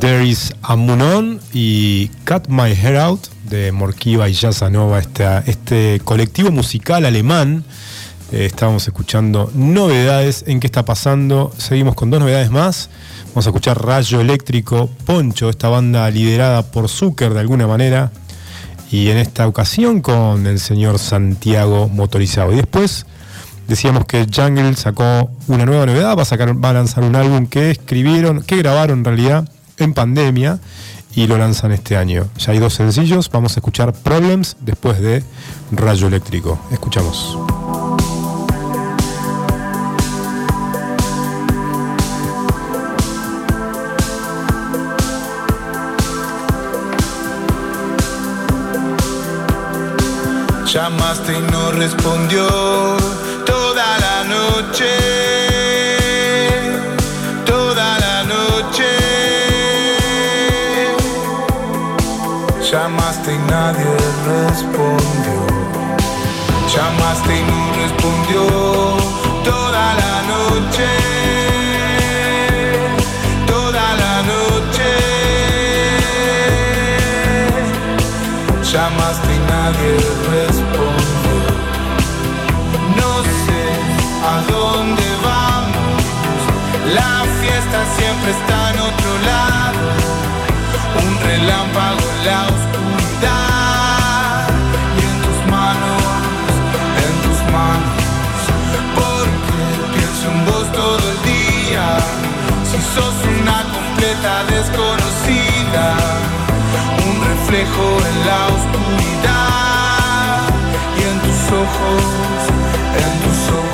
There is a Moon On y Cut My Hair Out de Morkiva y Yazanova, este, este colectivo musical alemán. Eh, estábamos escuchando novedades en ¿Qué está pasando? Seguimos con dos novedades más. Vamos a escuchar Rayo Eléctrico, Poncho, esta banda liderada por Zucker de alguna manera. Y en esta ocasión con el señor Santiago Motorizado. Y después Decíamos que Jungle sacó una nueva novedad, va a, sacar, va a lanzar un álbum que escribieron, que grabaron en realidad en pandemia y lo lanzan este año. Ya hay dos sencillos, vamos a escuchar Problems después de Rayo Eléctrico. Escuchamos. Llamaste y no respondió nadie respondió. Llamaste y no respondió toda la noche. Toda la noche. Llamaste y nadie respondió. No sé a dónde vamos. La fiesta siempre está en otro lado. Un relámpago en la completa desconocida. Un reflejo en la oscuridad. Y en tus ojos, en tus ojos.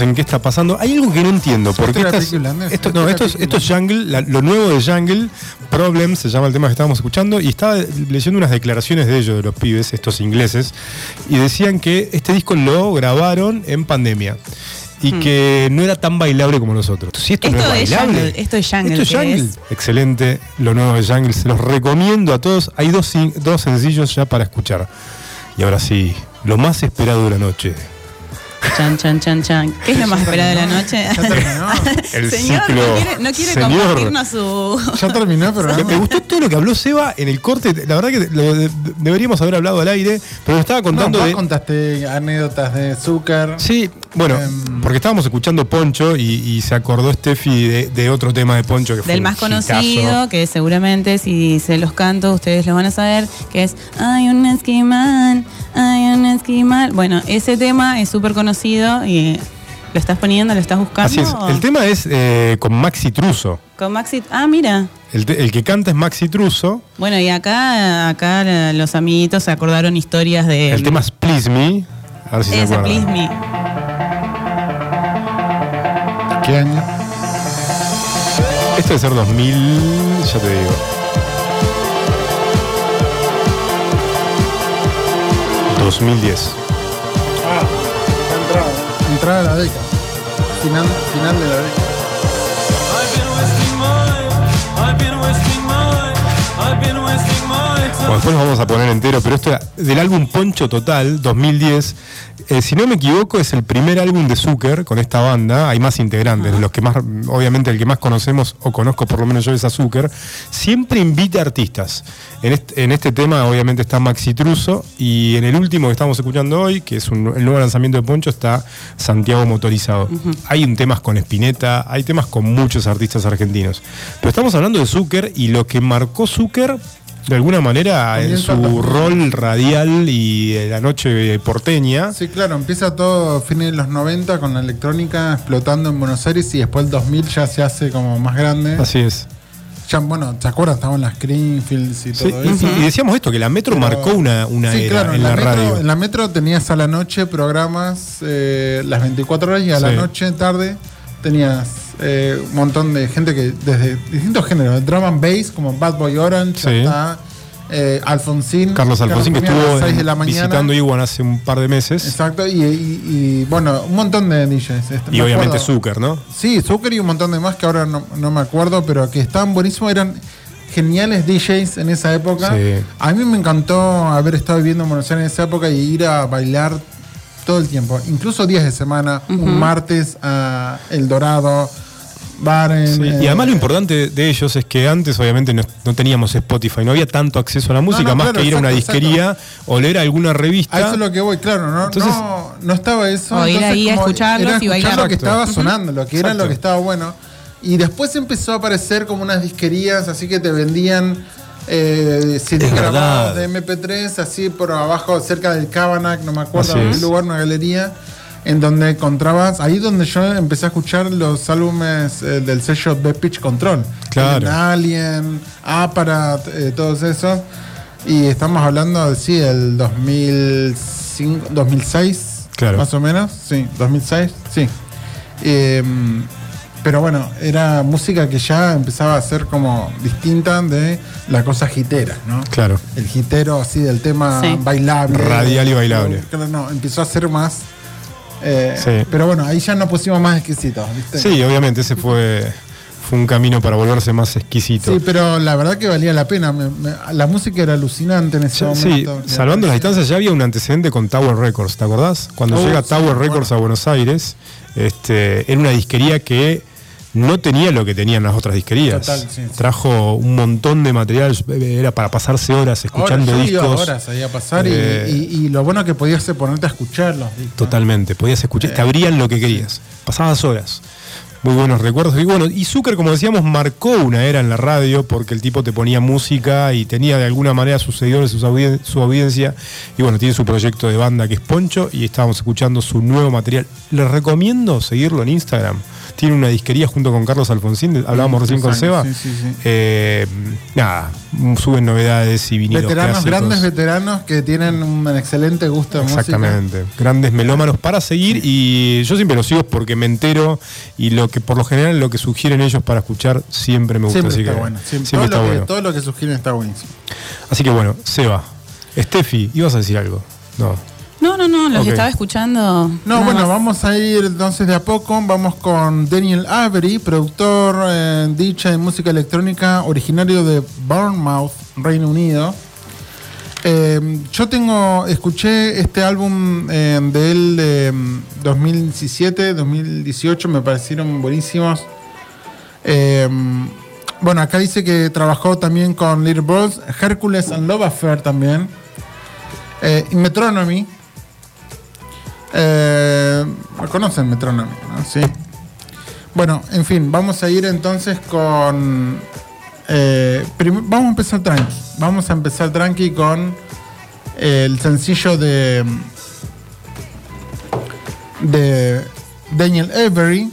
En qué está pasando. Hay algo que no entiendo. Porque estas- esto, esto no, esto es, esto es Jungle, la- lo nuevo de Jungle, Problem se llama el tema que estábamos escuchando, y estaba leyendo unas declaraciones de ellos, de los pibes, estos ingleses, y decían que este disco lo grabaron en pandemia. Y que no era tan bailable como los otros. Si esto, no Hmm. Esto es es bailable. Jungle, esto es Jungle, Esto es que Jungle. es- Excelente, lo nuevo de Jungle. Se los recomiendo a todos. Hay dos, dos sencillos ya para escuchar. Y ahora sí, lo más esperado de la noche. Chan, chan, chan, chan. ¿Qué es lo más esperado de la noche? Ya terminó. El Señor, ciclo. no quiere, no quiere Señor. compartirnos su. Ya terminó el Me, gustó todo lo que habló Seba en el corte. La verdad que lo de- deberíamos haber hablado al aire, pero estaba No, contando vos de. contaste anécdotas de Zucker. Sí, bueno, Em. porque estábamos escuchando Poncho y, y se acordó Steffi de, de otro tema de Poncho que fue Del un más hitazo. conocido, que seguramente si se los canto ustedes lo van a saber, que es Hay un esquimal, Bueno, ese tema es súper conocido y lo estás poniendo, lo estás buscando. Así es. El tema es eh, con Maxi Truso. Con Maxi. Ah, mira. El, te- el que canta es Maxi Truso. Bueno, y acá, acá eh, los amiguitos se acordaron historias de. El tema es Please Me. A ver si se acuerdan. Please Me. ¿Qué año? Esto debe ser 2000, ya te digo. 2010. Entrada a la década. Final, final de la década. Bueno, después nos vamos a poner entero, pero esto era del álbum Poncho Total 2010. Eh, si no me equivoco, es el primer álbum de Zucker con esta banda. Hay más integrantes, de los que más, obviamente, el que más conocemos o conozco por lo menos yo es a Zucker. Siempre invita artistas. En este, en este tema, obviamente, está Maxi Truso y en el último que estamos escuchando hoy, que es un- el nuevo lanzamiento de Poncho, está Santiago Motorizado. Hay un temas con Spinetta, hay temas con muchos artistas argentinos. Pero estamos hablando de Zucker y lo que marcó Zucker de alguna manera en su rol radial y la noche porteña. Sí, claro, empieza todo fines de los 90 con la electrónica explotando en Buenos Aires y después el 2000 ya se hace como más grande. Así es. Ya, bueno, ¿te acuerdas? Estaban las Greenfields y Sí, todo y, eso. y decíamos esto, que la Metro Pero- marcó una, una Sí, era claro, en la, metro, radio. En la metro tenías a la noche programas eh, las 24 horas y a la Sí. noche, tarde, tenías eh, un montón de gente que desde distintos géneros, drum and bass, como Bad Boy Orange, Sí. hasta eh, Alfonsín. Carlos Alfonsín, que a estuvo las 6 de en- la mañana. visitando Iguan hace un par de meses. Exacto, y, y- y, bueno, un montón de DJs. este, Y me obviamente acuerdo. Zucker, ¿no? Sí, Zucker y un montón de más que ahora no, no me acuerdo, pero que estaban buenísimos, eran geniales DJs en esa época. Sí. A mí me encantó haber estado viviendo en Buenos Aires en esa época y ir a bailar todo el tiempo, incluso días de semana, un martes a El Dorado, bar en, Sí, eh, y además lo importante de ellos es que antes obviamente no, no teníamos Spotify, no había tanto acceso a la música, no, más claro, que ir a una exacto, disquería o leer alguna revista. A eso es lo que voy, claro, no, Entonces- no, no estaba eso. O ir ahí a escucharlos era y bailar. lo que estaba sonando, lo que era lo que estaba bueno. Y después empezó a aparecer como unas disquerías, así que te vendían eh, CDs grabados de MP3, así por abajo, cerca del Cabanac, no me acuerdo, un lugar, una galería, en donde encontrabas, ahí donde yo empecé a escuchar los álbumes eh, del sello de Pitch Control. Claro. Alien, Aparat, eh, todos esos. Y estamos hablando, sí, del 2005, 2006, Claro. más o menos. Sí, 2006, sí. Eh, pero bueno, era música que ya empezaba a ser como distinta de la cosa hitera, ¿no? Claro. El hitero así del tema Sí. bailable. Radial y bailable. Claro, no, empezó a ser más... eh, Sí. Pero bueno, ahí ya nos pusimos más exquisitos, ¿viste? Sí, obviamente ese fue, fue un camino para volverse más exquisito. Sí, pero la verdad que valía la pena. Me- me- la música era alucinante en ese Ya- sí, momento. salvando las distancias, ya había un antecedente con Tower Records, ¿te acordás? Cuando Oh, llega sí, Tower Records a Buenos Aires, este, era una disquería que no tenía lo que tenían las otras disquerías. Total, sí, sí. Trajo un montón de material, era para pasarse horas escuchando discos. horas ahí a pasar y- Eh, y, y lo bueno que podías ponerte a escuchar los discos. Totalmente, podías escuchar, te abrían lo que querías, pasabas horas. Muy buenos recuerdos. Y bueno, y Zucker, como decíamos, marcó una era en la radio porque el tipo te ponía música y tenía de alguna manera sus seguidores, audien- su audiencia. Y bueno, tiene su proyecto de banda que es Poncho y estábamos escuchando su nuevo material. Les recomiendo seguirlo en Instagram tiene una disquería junto con Carlos Alfonsín, hablábamos recién con Seba. sí, sí, sí. Eh, nada, suben novedades y vinilos Veteranos, clásicos. grandes veteranos que tienen un excelente gusto de música. Exactamente, grandes melómanos para seguir y yo siempre los sigo porque me entero y lo que por lo general lo que sugieren ellos para escuchar siempre me gusta, Siempre así está que bueno. Siempre, siempre todo, está lo que, bueno. todo lo que sugieren está buenísimo. Así que bueno, Seba, Steffi, ibas a decir algo. No. No, no, no, lo Ok. que estaba escuchando. No, nada bueno, más. vamos a ir entonces de a poco. Vamos con Daniel Avery, productor eh, dicha de música electrónica, originario de Bournemouth, Reino Unido. Eh, yo tengo, escuché este álbum eh, de él de mm, 2017, 2018, me parecieron buenísimos. Eh, bueno, acá dice que trabajó también con Little Bros, Hercules and Love Affair también. Eh, y Metronomy. Eh, conocen Metronomy, ¿no? Sí. Bueno, en fin, vamos a ir entonces con. eh, vamos a empezar tranqui. Vamos a empezar tranqui con eh, el sencillo de. de Daniel Avery,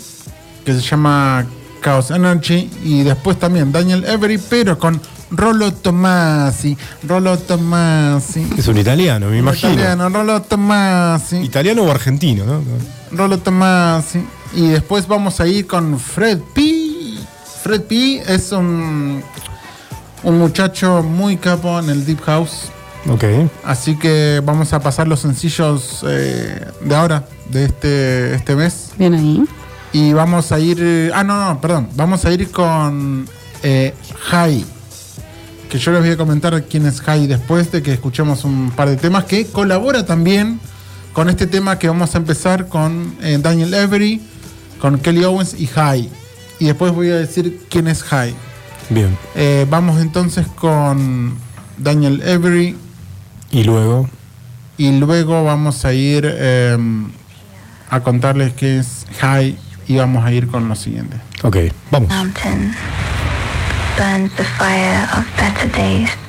que se llama Chaos Energy. Y después también Daniel Avery, pero con Rolo Tomasi. Rolo Tomasi. Es un italiano, me imagino. Italiano, Rolo Tomasi. Italiano o argentino, ¿no? Rolo Tomasi. Y después vamos a ir con Fred P. Fred P es un, un muchacho muy capo en el Deep House. Ok. Así que vamos a pasar los sencillos eh, de ahora, de este, este mes. Bien ahí. Y vamos a ir. Ah, no, no, perdón. Vamos a ir con eh, Jai. Que yo les voy a comentar quién es Jai después de que escuchemos un par de temas. Que colabora también con este tema que vamos a empezar con eh, Daniel Avery, con Kelly Owens y Jai. Y después voy a decir quién es Jai. Bien. Eh, vamos entonces con Daniel Avery. Y luego. Y luego vamos a ir eh, a contarles qué es Jai. Y vamos a ir con lo siguiente. Ok, vamos. mountain burns the fire of better days.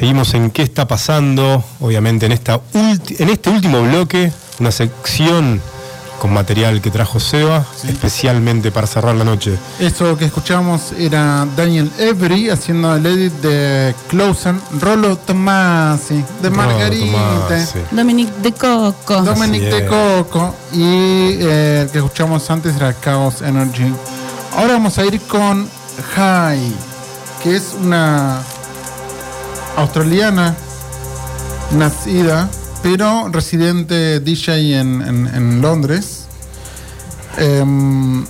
Seguimos en qué está pasando, obviamente en, esta ulti- en este último bloque, una sección con material que trajo Seba, especialmente para cerrar la noche. Eso que escuchamos era Daniel Every haciendo el edit de Closer, Rolo Tomasi, de Margarita. Dominic de Coco. Dominic de. Coco y eh, el que escuchamos antes era Chaos Energy. Ahora vamos a ir con High, que es una australiana nacida, pero residente DJ en, en- Londres. Em,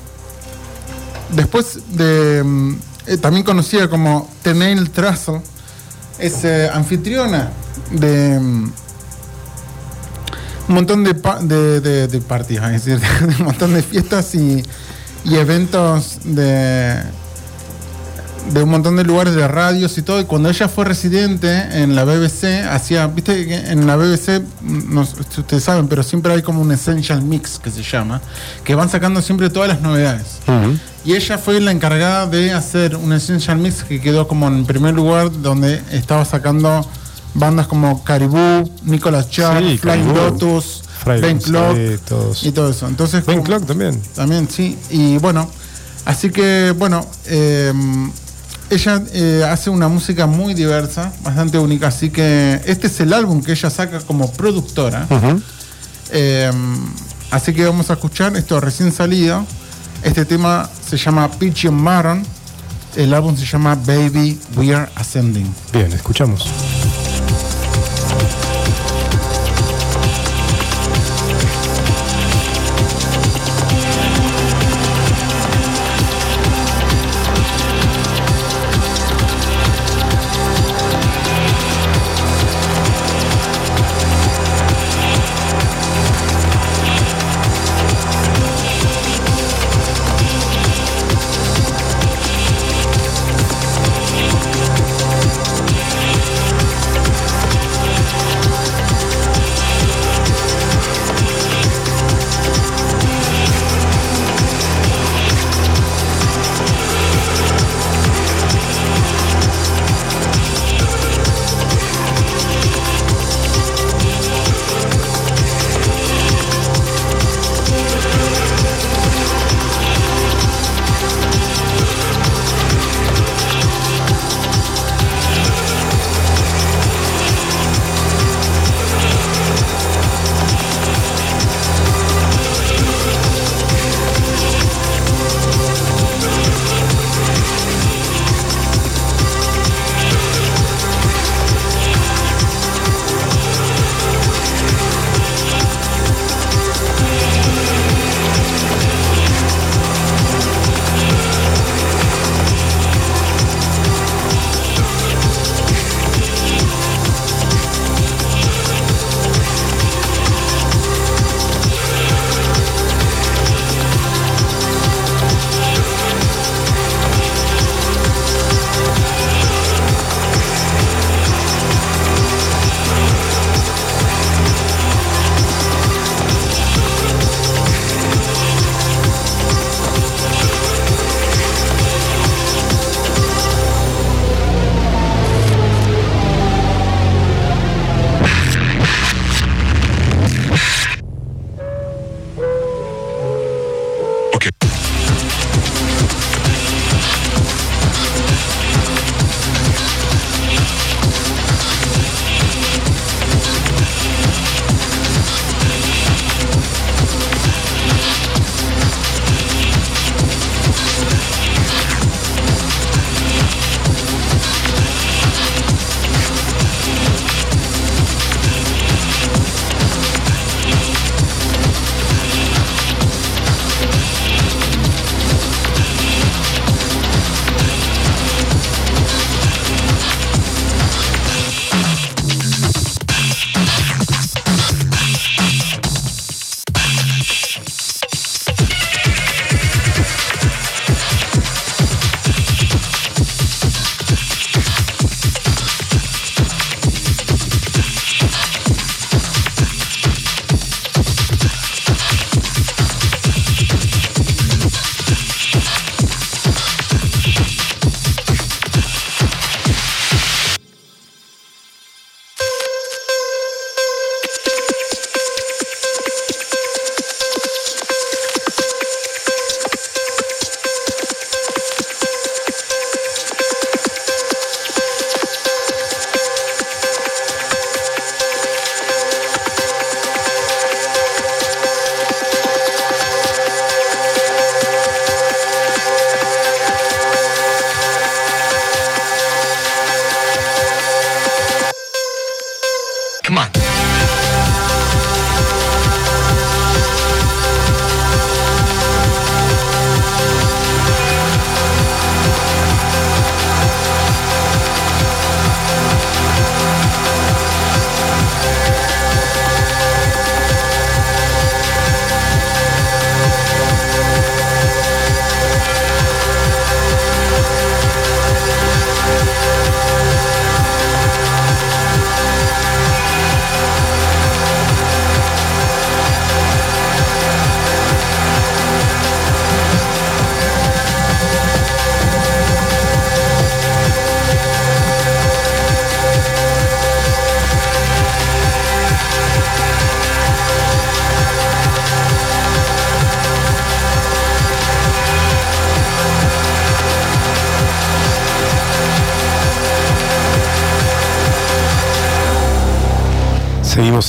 después de. em, eh, también conocida como Tenail Trussell, es eh, anfitriona de. em, un montón de, pa- de, es decir, de un montón de fiestas y, y eventos de, de un montón de lugares de radios y todo. Y cuando ella fue residente en la BBC, hacía, viste que en la BBC, no sé si ustedes saben, pero siempre hay como un Essential Mix que se llama, que van sacando siempre todas las novedades. Y ella fue la encargada de hacer un Essential Mix que quedó como en primer lugar, donde estaba sacando bandas como Caribou, Nicolas Char, Sí, Flying. Lotus, Ben Clock sí, y todo eso. Entonces, Ben Clock también. también, sí. Y bueno, así que, bueno, eh, ella eh, hace una música muy diversa, bastante única. Así que este es el álbum que ella saca como productora. Eh, así que vamos a escuchar esto recién salido. Este tema se llama Pigeon Maron. El álbum se llama Baby We Are Ascending. Bien, escuchamos.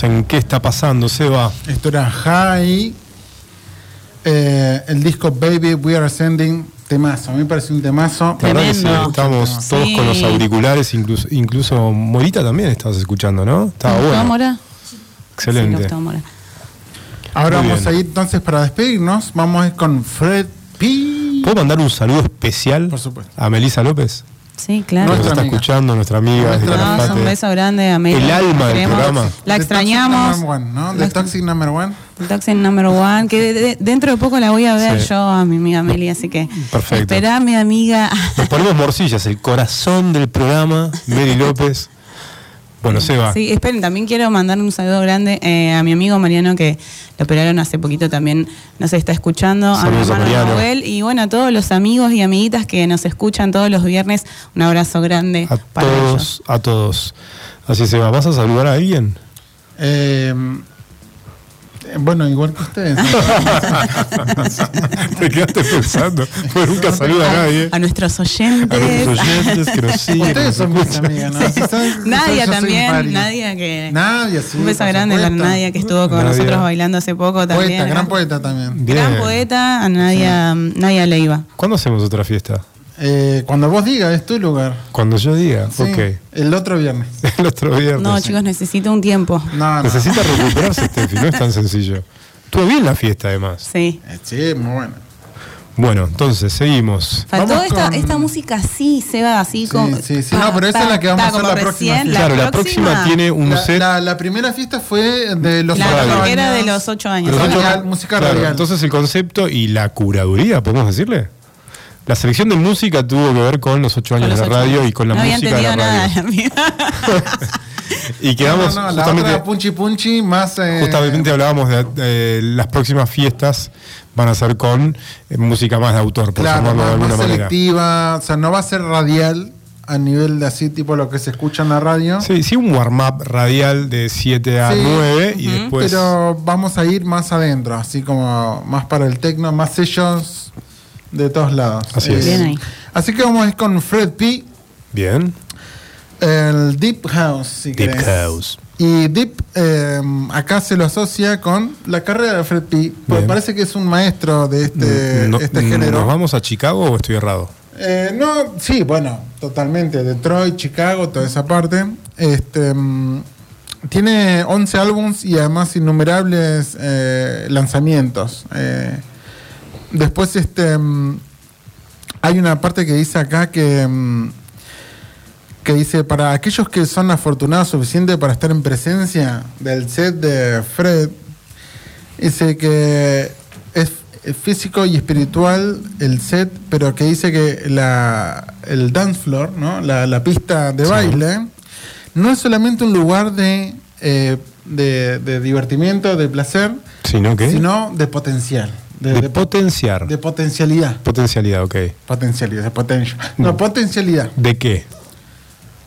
En ¿Qué está pasando, Seba? Esto era High. Eh, el disco Baby We Are Ascending, temazo. A mí me parece un temazo. La verdad que sí, estamos todos con los auriculares, incluso, incluso Morita también estabas escuchando, ¿no? Estaba ¿Gustavo bueno. Mora? Excelente. Mora. Ahora Muy vamos bien. a ir entonces para despedirnos. Vamos a ir con Fred P. ¿Puedo mandar un saludo especial Por supuesto. a Melisa López? Sí, claro. nos Nuestra está amiga. escuchando, nuestra amiga. No, Calafate. un beso grande a Meli. El alma del programa. La The extrañamos. Toxic Number One, ¿no? The Toxic Number One. The Toxic Number One, que de- de- dentro de poco la voy a ver Sí. yo a mi amiga Meli, así que Perfecto. esperá mi amiga. Nos ponemos morcillas, el corazón del programa, Mary López. Bueno, Seba. Sí, esperen, también quiero mandar un saludo grande eh, a mi amigo Mariano que lo operaron hace poquito también, nos está escuchando, a mi Saludos a hermano Mariano. Noel y bueno, a todos los amigos y amiguitas que nos escuchan todos los viernes, un abrazo grande A para ellos. todos, a todos. Así Seba, ¿vas a saludar a alguien? Eh, bueno, igual que ustedes. Te quedaste pensando, porque nunca saluda a nadie. A nuestros A oyentes. nuestros oyentes que nos siguen. Ustedes son mis amigas, ¿no? Si son- si Nadia también. Nadia que... Nadia, sí. un beso grande para. Nadia que estuvo con Nadia. nosotros bailando hace poco también. Poeta, gran poeta también. Bien. Gran poeta, a Nadia, Nadia Leiva. ¿Cuándo hacemos otra fiesta? Eh, cuando vos digas, es tu lugar. Cuando yo diga. Sí, Ok. El otro viernes. El otro viernes. No, chicos, necesito un tiempo. No, no. Necesita recuperarse, Steffi, no es tan sencillo. Estuvo bien la fiesta, además. Sí. Eh, Sí, muy bueno. Bueno, entonces, seguimos. Faltó Vamos esta, con- esta música así, se va así Sí, como. sí, sí. No, pero esa es la que vamos a hacer la próxima fiesta. claro, la próxima tiene un La, set. la- la primera fiesta fue de los ocho años. de los ocho años. Los ocho- música Claro, radial. Entonces el concepto y la curaduría, ¿podemos decirle? La selección de música tuvo que ver con los ocho años los de ocho radio años. y con la no había música de la radio. nada. Y quedamos No, no, la justamente, otra Punchi Punchi más. eh, justamente hablábamos de, de las próximas fiestas van a ser con eh, música más de autor, por Claro, llamarlo de más, alguna más manera. selectiva. O sea, no va a ser radial a nivel de así, tipo lo que se escucha en la radio. Sí, sí, un warm-up radial de 7 a Sí. 9 y después... Pero vamos a ir más adentro, así como más para el tecno, más sellos de todos lados. Eh, Así es. Bien ahí. Así que vamos a ir con Fred P. Bien. El Deep House, si Deep querés. House. Y Deep eh, acá se lo asocia con la carrera de Fred P. Porque Bien. parece que es un maestro de este, No- este ¿Nos género. vamos a Chicago o estoy errado? Eh, no, sí, bueno, totalmente. Detroit, Chicago, toda esa parte. Este, mm, tiene 11 álbums y además innumerables eh, lanzamientos. Eh, después, este, mm, hay una parte que dice acá que, mm, que dice, para aquellos que son afortunados suficiente para estar en presencia del set de Fred, dice que es es físico y espiritual el set, pero que dice que la, el dance floor, ¿no? la, la pista de Sí. baile, no es solamente un lugar de, eh, de, de divertimiento, de placer, Sino que... sino de potencial. De, de de po- potenciar. de potencialidad. Potencialidad, ok. Potencialidad, de potential. No, potencialidad. ¿De qué?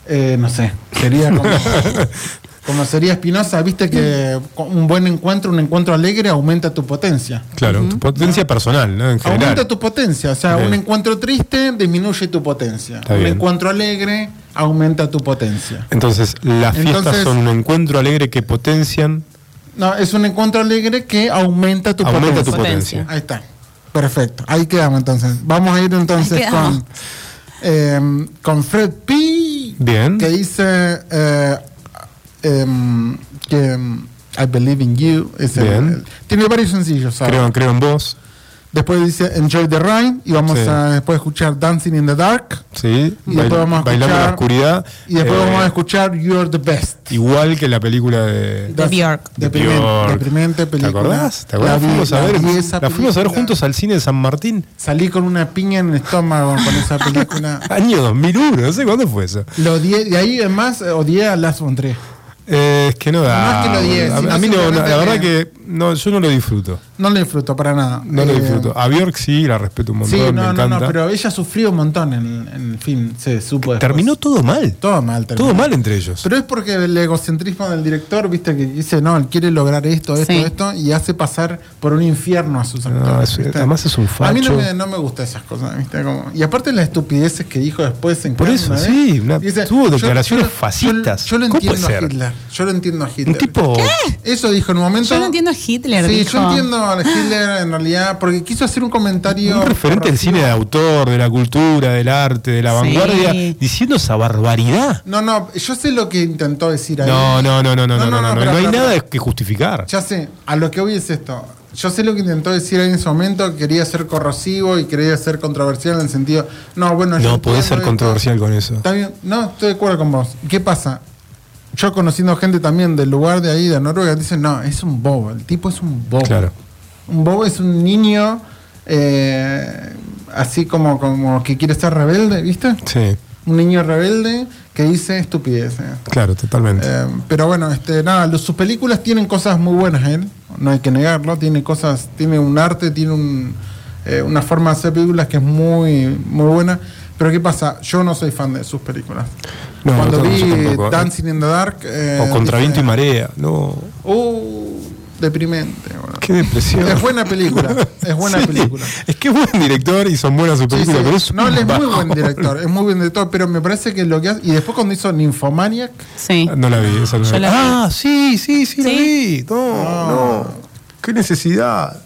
Eh, no sé, sería como, como sería Espinosa, viste que un buen encuentro, un encuentro alegre aumenta tu potencia. Claro, tu potencia personal, ¿no? En general. Aumenta tu potencia, o sea, Bien. un encuentro triste disminuye tu potencia. Está un bien. encuentro alegre aumenta tu potencia. Entonces, las fiestas Entonces- son un encuentro alegre que potencian, No, es un encuentro alegre que aumenta tu aumenta tu potencia. potencia. Potencia. Ahí está. Perfecto. Ahí quedamos entonces. Vamos a ir entonces con, eh, con Fred P. Bien. Que dice eh, em, que em, I Believe in You. Es el- Bien. el- tiene varios sencillos. ¿sabes? Creo, creo en vos. Después dice Enjoy the Ride. Y vamos Sí. a después escuchar Dancing in the Dark. Sí. Y después vamos a bailando en la escuchar- oscuridad. Y después Eh, vamos a escuchar You're the Best. Igual que la película de. De Bjork. Deprimente, Bjork. deprimente ¿Te película. acordás? ¿Te acordás? La fuimos a ver, la fuimos a ver película. juntos al cine de San Martín. Salí con una piña en el estómago con esa película. Año 2001, no sé cuándo fue eso. Lo odié, de ahí además eh, odié a Last von Trier. Eh, es que no da. Es que lo odies, a, a mí no, la verdad que- que no, yo no lo disfruto. No lo disfruto para nada. No lo Eh, disfruto. A Bjork sí, la respeto un montón, Sí, me no, no, encanta. no, pero ella sufrió un montón en, en el film, se supo después. Terminó todo mal. todo mal. terminó. Todo mal entre ellos. Pero es porque el egocentrismo del director, viste, que dice, no, él quiere lograr esto, esto, Sí. esto, y hace pasar por un infierno a sus No, actores. es- ¿viste? además es un A mí no facho. me, no me gustan esas cosas, ¿viste? Como- y aparte las estupideces que dijo después en Por eso, una vez, sí, una- dice, tuvo yo- declaraciones yo- fascistas. Yo, yo lo ¿Cómo puede entiendo a? Hitler. Yo lo entiendo a Hitler. Un tipo. Eso dijo en un momento. Yo no entiendo a Hitler. Sí, dijo. yo entiendo Hitler en realidad porque quiso hacer un comentario. Un referente del cine de autor, de la cultura, del arte, de la Sí. vanguardia, diciendo esa barbaridad. No, no, yo sé lo que intentó decir ahí. No, no, no, no, no, no, no, no, no, pero- hay pero- nada que justificar. Ya sé, a lo que voy es esto. Yo sé lo que intentó decir ahí en ese momento, quería ser corrosivo y quería ser controversial en el sentido, no, bueno, yo No podés ser esto. controversial con eso. Está bien, no, estoy de acuerdo con vos. ¿Qué pasa? Yo conociendo gente también del lugar de ahí, de Noruega, dicen, no, es un bobo, el tipo es un bobo. Claro. Un bobo es un niño eh, así como, como que quiere ser rebelde, ¿viste? Sí, Un niño rebelde que dice estupideces. claro, totalmente. Eh, pero bueno, este, nada, lo- sus películas tienen cosas muy buenas él, no hay que negarlo, tiene cosas, tiene un arte, tiene un, eh, una forma de hacer películas que es muy, muy buena. Pero ¿qué pasa? Yo no soy fan de sus películas. No, Cuando no, vi. Dancing in the Dark... eh, o contra viento y marea. No. Uh, deprimente. bueno. Qué depresión. Es buena película, es buena Sí, película. Es que es buen director y son buenas sus películas, sí. pero es No, él es muy buen director, es muy buen director, pero me parece que lo que hace... Y después cuando hizo Nymphomaniac... Sí. No la vi, esa no Yo la vi. la vi. Ah, sí, sí, sí, la ¿Sí? vi. No, no. Qué necesidad.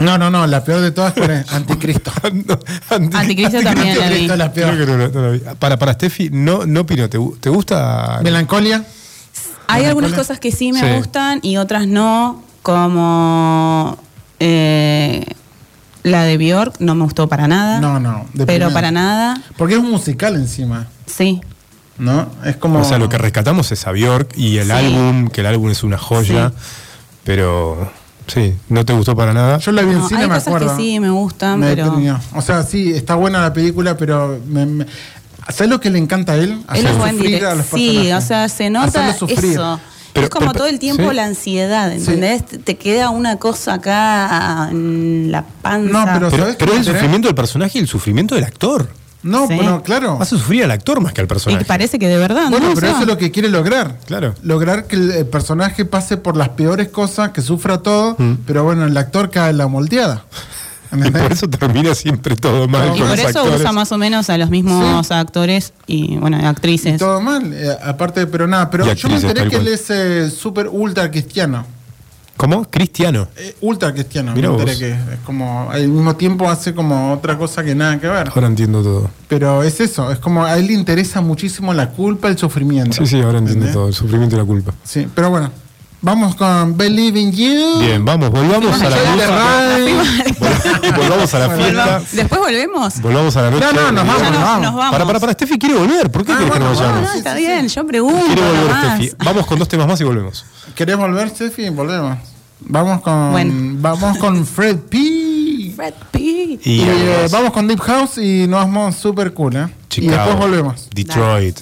No, no, no, la peor de todas es Anticristo. No, anti- Anticristo también la vi. Anticristo es la peor. Creo que no, la- no la vi. Para, para Steffi, no, no opino. ¿Te, te gusta? Melancolia. Hay algunas cosas que sí me Sí. gustan y otras no, como eh, la de Bjork, no me gustó para nada. No, no. Pero deprimente. para nada, Porque es un musical encima, sí. ¿no? Es como. O sea, lo que rescatamos es a Bjork y el Sí. álbum, que el álbum es una joya, Sí. pero sí, no te gustó para nada. Yo la vi en No, cine, hay me cosas acuerdo. que sí me gustan, Me pero deprimió. O sea, sí, está buena la película, pero. Me, me- ¿Sabes lo que le encanta a él? él es buen sufrir director. a los Sí, o sea, se nota eso. Pero- es como pero- todo el tiempo sí. la ansiedad, ¿entendés? Te- Te queda una cosa acá en la panza. No, pero- Pero, ¿sabes pero es el sufrimiento del personaje y el sufrimiento del actor. No, Sí. bueno, claro. Hace sufrir al actor más que al y personaje. parece que de verdad, Bueno, ¿no? pero O sea, eso es lo que quiere lograr. Claro. Lograr que el, el personaje pase por las peores cosas, que sufra todo, pero bueno, el actor cae en la moldeada. Y por eso termina siempre todo mal Y con por los eso actores. usa más o menos a los mismos actores y, bueno, actrices. Todo mal, eh, aparte, pero nada. Pero Y yo me enteré que él es eh, súper ultra cristiano. ¿Cómo? Cristiano. Eh, ultra cristiano, Mirá me enteré vos. que es como al mismo tiempo hace como otra cosa que nada que ver. Ahora entiendo todo. Pero es eso, es como a él le interesa muchísimo la culpa, el sufrimiento. Sí, sí, ahora entiendo ¿Entendés? todo. El sufrimiento y la culpa. Sí, pero bueno, vamos con Believe in You. Bien, vamos, volvamos a la música. Volvamos a la fiesta. Volvamos- Después volvemos. Volvamos a la noche. No, no, nos vamos, nos, vamos. nos vamos. Para, para, para, Steffi quiere volver. ¿Por qué Ah, quieres que No, vayamos? no, está sí, bien, yo pregunto. Quiere volver nomás. Steffi. Vamos con dos temas más y volvemos. ¿Querés volver, Steffi? Volvemos. Vamos con Bueno. vamos con Fred P. Fred P. Y, Y, eh, vamos con Deep House y nos vamos super cool, ¿eh? Y Chicago, después volvemos. Detroit.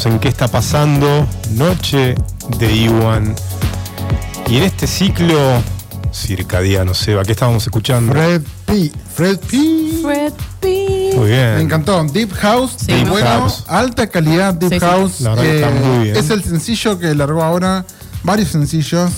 Seguimos en ¿Qué está pasando? Noche de Iwan. Y en este ciclo circadiano, Seba, ¿qué estábamos escuchando? Fred P. Fred P. Fred P. Muy bien. Me encantó. Deep House, Sí, muy me bueno, House. alta calidad Deep Sí, sí. House. La verdad que está muy bien. Es el sencillo que largó ahora, varios sencillos.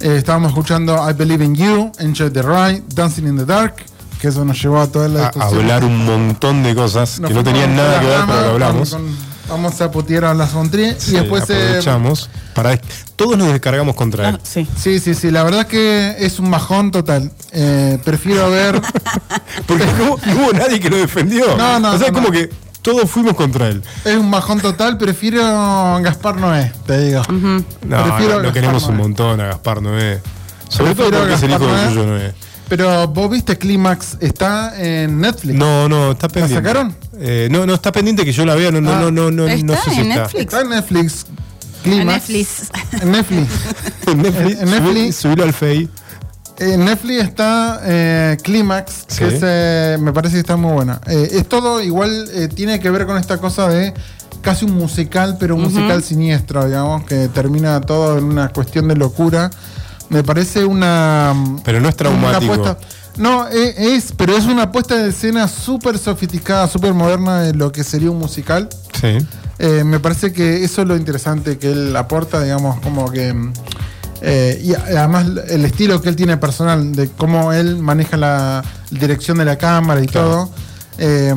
Eh, estábamos escuchando I Believe in You, Enjoy the Ride, Dancing in the Dark, que eso nos llevó a toda la A, a discusión. hablar un montón de cosas Nos que no tenían nada que ver con lo que hablamos. con- con- vamos a putear a las Fontrie Sí, y después... eh, aprovechamos para todos nos descargamos contra él. Ah, sí. sí, sí, sí, la verdad que es un bajón total. Eh, prefiero ver... Porque no, no hubo nadie que lo defendió. No, no, o sea, no, como no. que todos fuimos contra él. Es un bajón total, prefiero Gaspar Noé, te digo. No, Prefiero lo queremos un montón a Gaspar Noé. Sobre todo porque es el hijo de. Yuyo Noé. Pero vos viste Clímax, está en Netflix. No, no, está pendiente. sacaron? Eh, no, no, está pendiente que yo la vea. No, no, Ah. no, no, no, no ¿Está sé si en está. Netflix? Está en Netflix. A Clímax. Netflix. En Netflix. En Netflix. En- en Netflix. subilo al Fey. En Netflix está eh, Clímax, Sí. que es, eh, me parece que está muy buena. Eh, es todo igual, eh, tiene que ver con esta cosa de casi un musical, pero un musical siniestro, digamos, que termina todo en una cuestión de locura. Me parece una. Pero no es traumático. una no, eh, es, pero es una puesta de escena súper sofisticada, súper moderna de lo que sería un musical. Sí. Eh, me parece que eso es lo interesante que él aporta, digamos, como que. mm, eh, y además el estilo que él tiene personal, de cómo él maneja la dirección de la cámara y Claro. todo. Eh,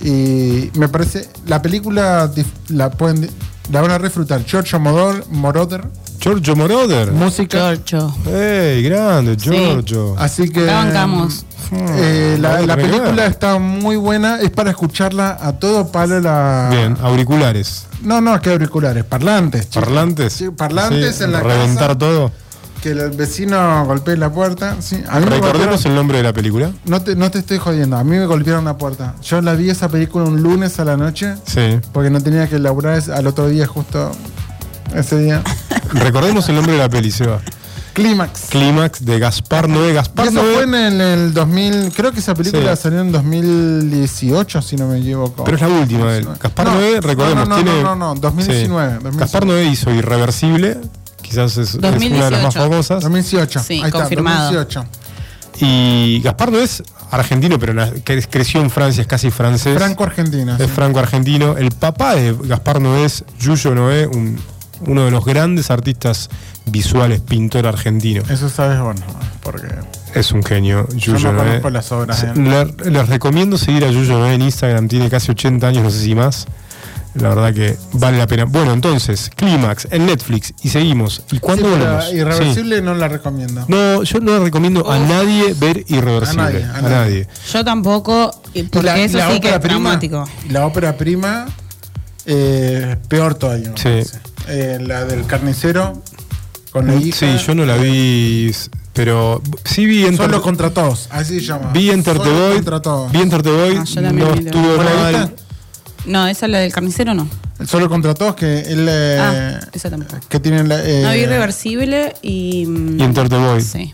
y me parece. La película la pueden. La van a refrutar. Modor, Moroder, Giorgio Moroder. música. Giorgio. ¡Ey, grande, Sí. Giorgio! Así que. Bancamos. eh, la, la película está muy buena. Es para escucharla a todo palo. La... Bien, auriculares. No, no, que auriculares, parlantes. chicos. ¿Parlantes? Sí, parlantes Sí, en la Reventar casa. todo. Que el vecino golpee la puerta. Sí, a mí me Recordemos golpearon- el nombre de la película. no, te, no te estoy jodiendo. A mí me golpearon la puerta. Yo la vi esa película un lunes a la noche. Sí. Porque no tenía que laburar al otro día, justo ese día. Recordemos el nombre de la peli, Seba. Clímax. Clímax de Gaspar Noé. Y Gaspar eso Noé. fue en el, el 2000. Creo que esa película Sí. salió en 2018, si no me equivoco. Pero es la última de él. Gaspar No, Noé, recordemos, no, no, tiene. No, no, no, 2019. Sí. 2019. Gaspar Noé hizo Irreversible. Quizás es, es una de las más 2018. famosas. 2018. Sí, Ahí está, confirmado. 2018. Y Gaspar Noé es argentino, pero creció en Francia, es casi francés. Franco-Argentina. Es sí. franco-argentino. El papá de Gaspar Noé es Yuyo Noé, un- uno de los grandes artistas visuales, pintor argentino. Eso sabes bueno, porque Es un genio, yo Yuyo no Noé. conozco las obras. Les recomiendo seguir a Yuyo Noé en Instagram, tiene casi 80 años, no sé si más. La verdad que vale la pena. Bueno, entonces, Clímax en Netflix y seguimos. ¿Y cuándo Sí, volvemos? Irreversible no la recomiendo. No, yo no le recomiendo a nadie ver Irreversible. A nadie, a a nadie. Yo tampoco, porque la- eso la sí que ópera es prima- traumático. La ópera prima, eh, peor todavía. me Sí. Eh, la del carnicero con la hija. Sí, yo no la vi, pero sí vi Enter, Solo contra todos, así se llama. vi Enter the Solo Void, contra todos. vi Enter the Void, Ah, yo también no estuvo ¿Vos la mal. No, esa es la del carnicero, no. El Solo contra todos, que él. eh, Ah, esa tampoco. Que tiene la. eh, no irreversible y. mm, Y Enter the Void. Sí.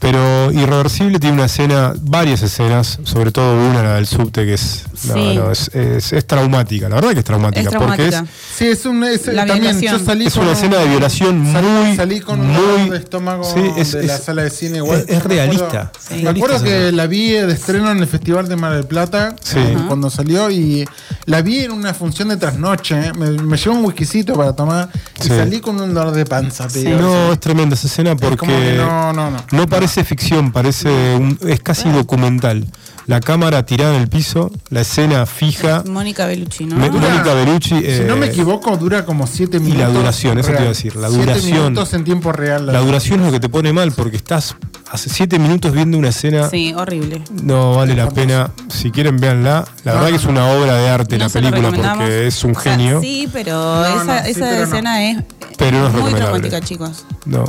Pero Irreversible tiene una escena, varias escenas, sobre todo una, la del subte, que es, no, Sí. no, es, es- es traumática. La verdad que es traumática. Es porque traumática. Sí, es un. es- La también violación. yo salí es con una un- escena de violación salí, muy. Salí con un muy, dolor de estómago sí, es, de la es- sala de cine. Igual. es- es Me acuerdo- realista. Sí. Me acuerdo que la vi de estreno en el Festival de Mar del Plata Sí. eh, Ajá. cuando salió y la vi en una función de trasnoche. eh. Me, me llevó un whiskycito para tomar y Sí. salí con un dolor de panza. digo. No, es tremenda esa escena Es porque. que no, no, no. No parece ficción, parece un- es casi documental. La cámara tirada en el piso, la escena fija. Mónica Bellucci, ¿no? Me- Mónica Bellucci. Si eh, no me equivoco, dura como 7 y minutos. la duración, eso te real. iba a decir, la Siete duración. minutos en tiempo real. La duración es lo que te pone mal porque estás hace siete minutos viendo una escena. Sí, horrible. No vale la pena. Si quieren, véanla. La No, verdad que es una obra de arte No la película porque es un O sea, genio. sí, pero No, esa, no, sí, esa pero no. escena es Pero no es muy traumática, chicos. No.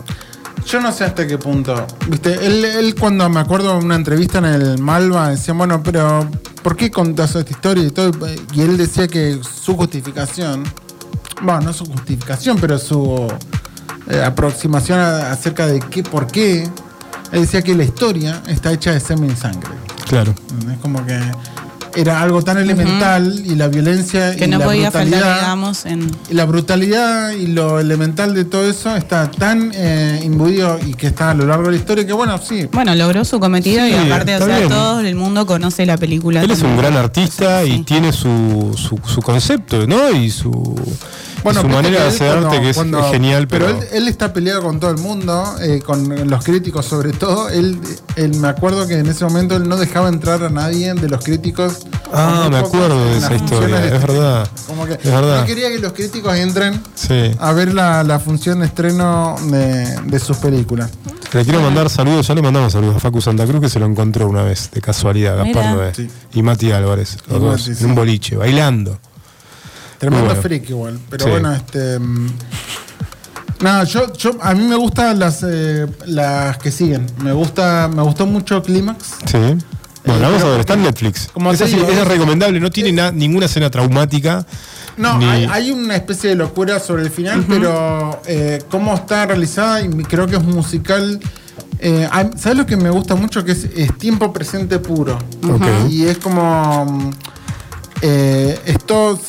Yo no sé hasta qué punto. Viste, él, él cuando me acuerdo de una entrevista en el Malva, decía, bueno, pero ¿por qué contás esta historia y todo? Y él decía que su justificación, bueno, no su justificación, pero su eh, aproximación a- acerca de qué, por qué, él decía que la historia está hecha de semen y sangre. Claro. Es como que era algo tan elemental y la violencia Que y no la podía faltar, brutalidad. digamos, en. y la brutalidad y lo elemental de todo eso está tan eh, imbuido y que está a lo largo de la historia que bueno, sí. Bueno, logró su cometido y aparte, o sea, bien. todo el mundo conoce la película. Él es un gran artista y Sí. tiene su, su, su concepto, ¿no? Y su, su manera de hacer cuando- arte que es, cuando- es genial, pero, él, él está peleado con todo el mundo, eh, con los críticos sobre todo. Él, él me acuerdo que en ese momento él no dejaba entrar a nadie de los críticos. Ah, me acuerdo de en esa las historia, funciones de es estreno. verdad. Como que Es verdad. No quería que los críticos entren sí. a ver la, la función de estreno de, de sus películas. Le quiero mandar saludos, ya le mandamos saludos a Facu Santa Cruz que se lo encontró una vez, de casualidad, Gaspar. Noé. Sí. Y Mati Álvarez, los Y dos, Mati, en un boliche, bailando. Tremendo bueno. freak igual. Pero Sí. bueno, este. mm, Nada, yo, yo, a mí me gustan las, eh, las que siguen. Me gusta, me gustó mucho Clímax. Sí. Bueno, Eh, vamos a ver, está en Netflix. como digo, es recomendable, no tiene na- ninguna escena traumática. No, ni- hay, hay una especie de locura sobre el final, pero eh, cómo está realizada y creo que es musical. eh, ¿Sabes lo que me gusta mucho? Que es, es tiempo presente puro. Y es como. mm, eh, esto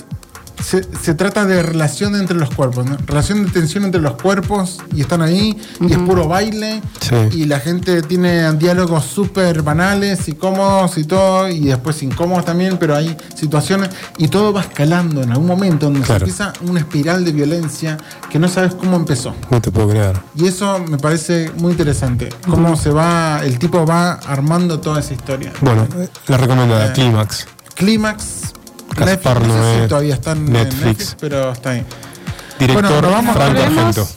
se, se trata de relación entre los cuerpos, ¿no? relación de tensión entre los cuerpos y están ahí y es puro baile Sí. y la gente tiene diálogos súper banales y cómodos y todo y después incómodos también, pero hay situaciones y todo va escalando en algún momento donde Claro. se empieza una espiral de violencia que no sabes cómo empezó. No te puedo creer. Y eso me parece muy interesante, cómo se va, el tipo va armando toda esa historia. Bueno, la recomendada, Eh, Clímax. Clímax, Gaspar Netflix, no sé si todavía están en Netflix. Netflix, pero está ahí. Director Bueno, vamos- Franco volvemos. Argento.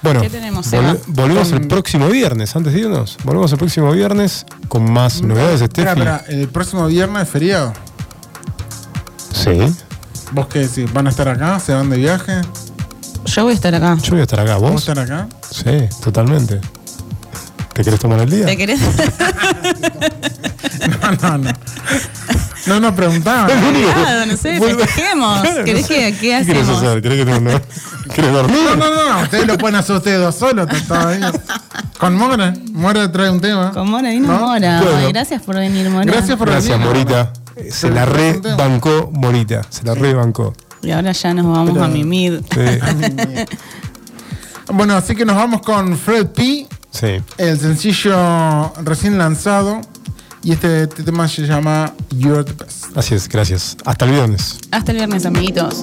Bueno, ¿Qué tenemos, vol- Seba? volvemos Con- el próximo viernes, antes de irnos. Volvemos el próximo viernes con más novedades, Espera, espera, el próximo viernes es feriado. Sí. ¿Vos qué decís? ¿Van a estar acá? ¿Se van de viaje? Yo voy a estar acá. Yo voy a estar acá, ¿Vos ¿vos? estar acá? Sí, totalmente. ¿Te querés tomar el día? ¿Te querés? No, no, no. No nos preguntaban. Claro, no sé, Vuelve- festejemos. ¿Querés no sé. que qué ¿Qué querés hacemos? hacer? ¿Querés que te no? ¿Querés dormir? No, no, no, ustedes lo pueden hacer ustedes dos solos. Con Mora, Mora trae un tema. Con Mora vino ¿No? Mora. Bueno. Ay, gracias por venir, Mora. Gracias por Gracias, venir. Morita. Eh, Se la rebancó Morita. Se la rebancó. Y ahora ya nos vamos Pero- a mimir. Sí. Bueno, así que nos vamos con Fred P, sí. el sencillo recién lanzado. Y este, este tema se llama You're the Best. Así es, gracias. Hasta el viernes. Hasta el viernes, amiguitos.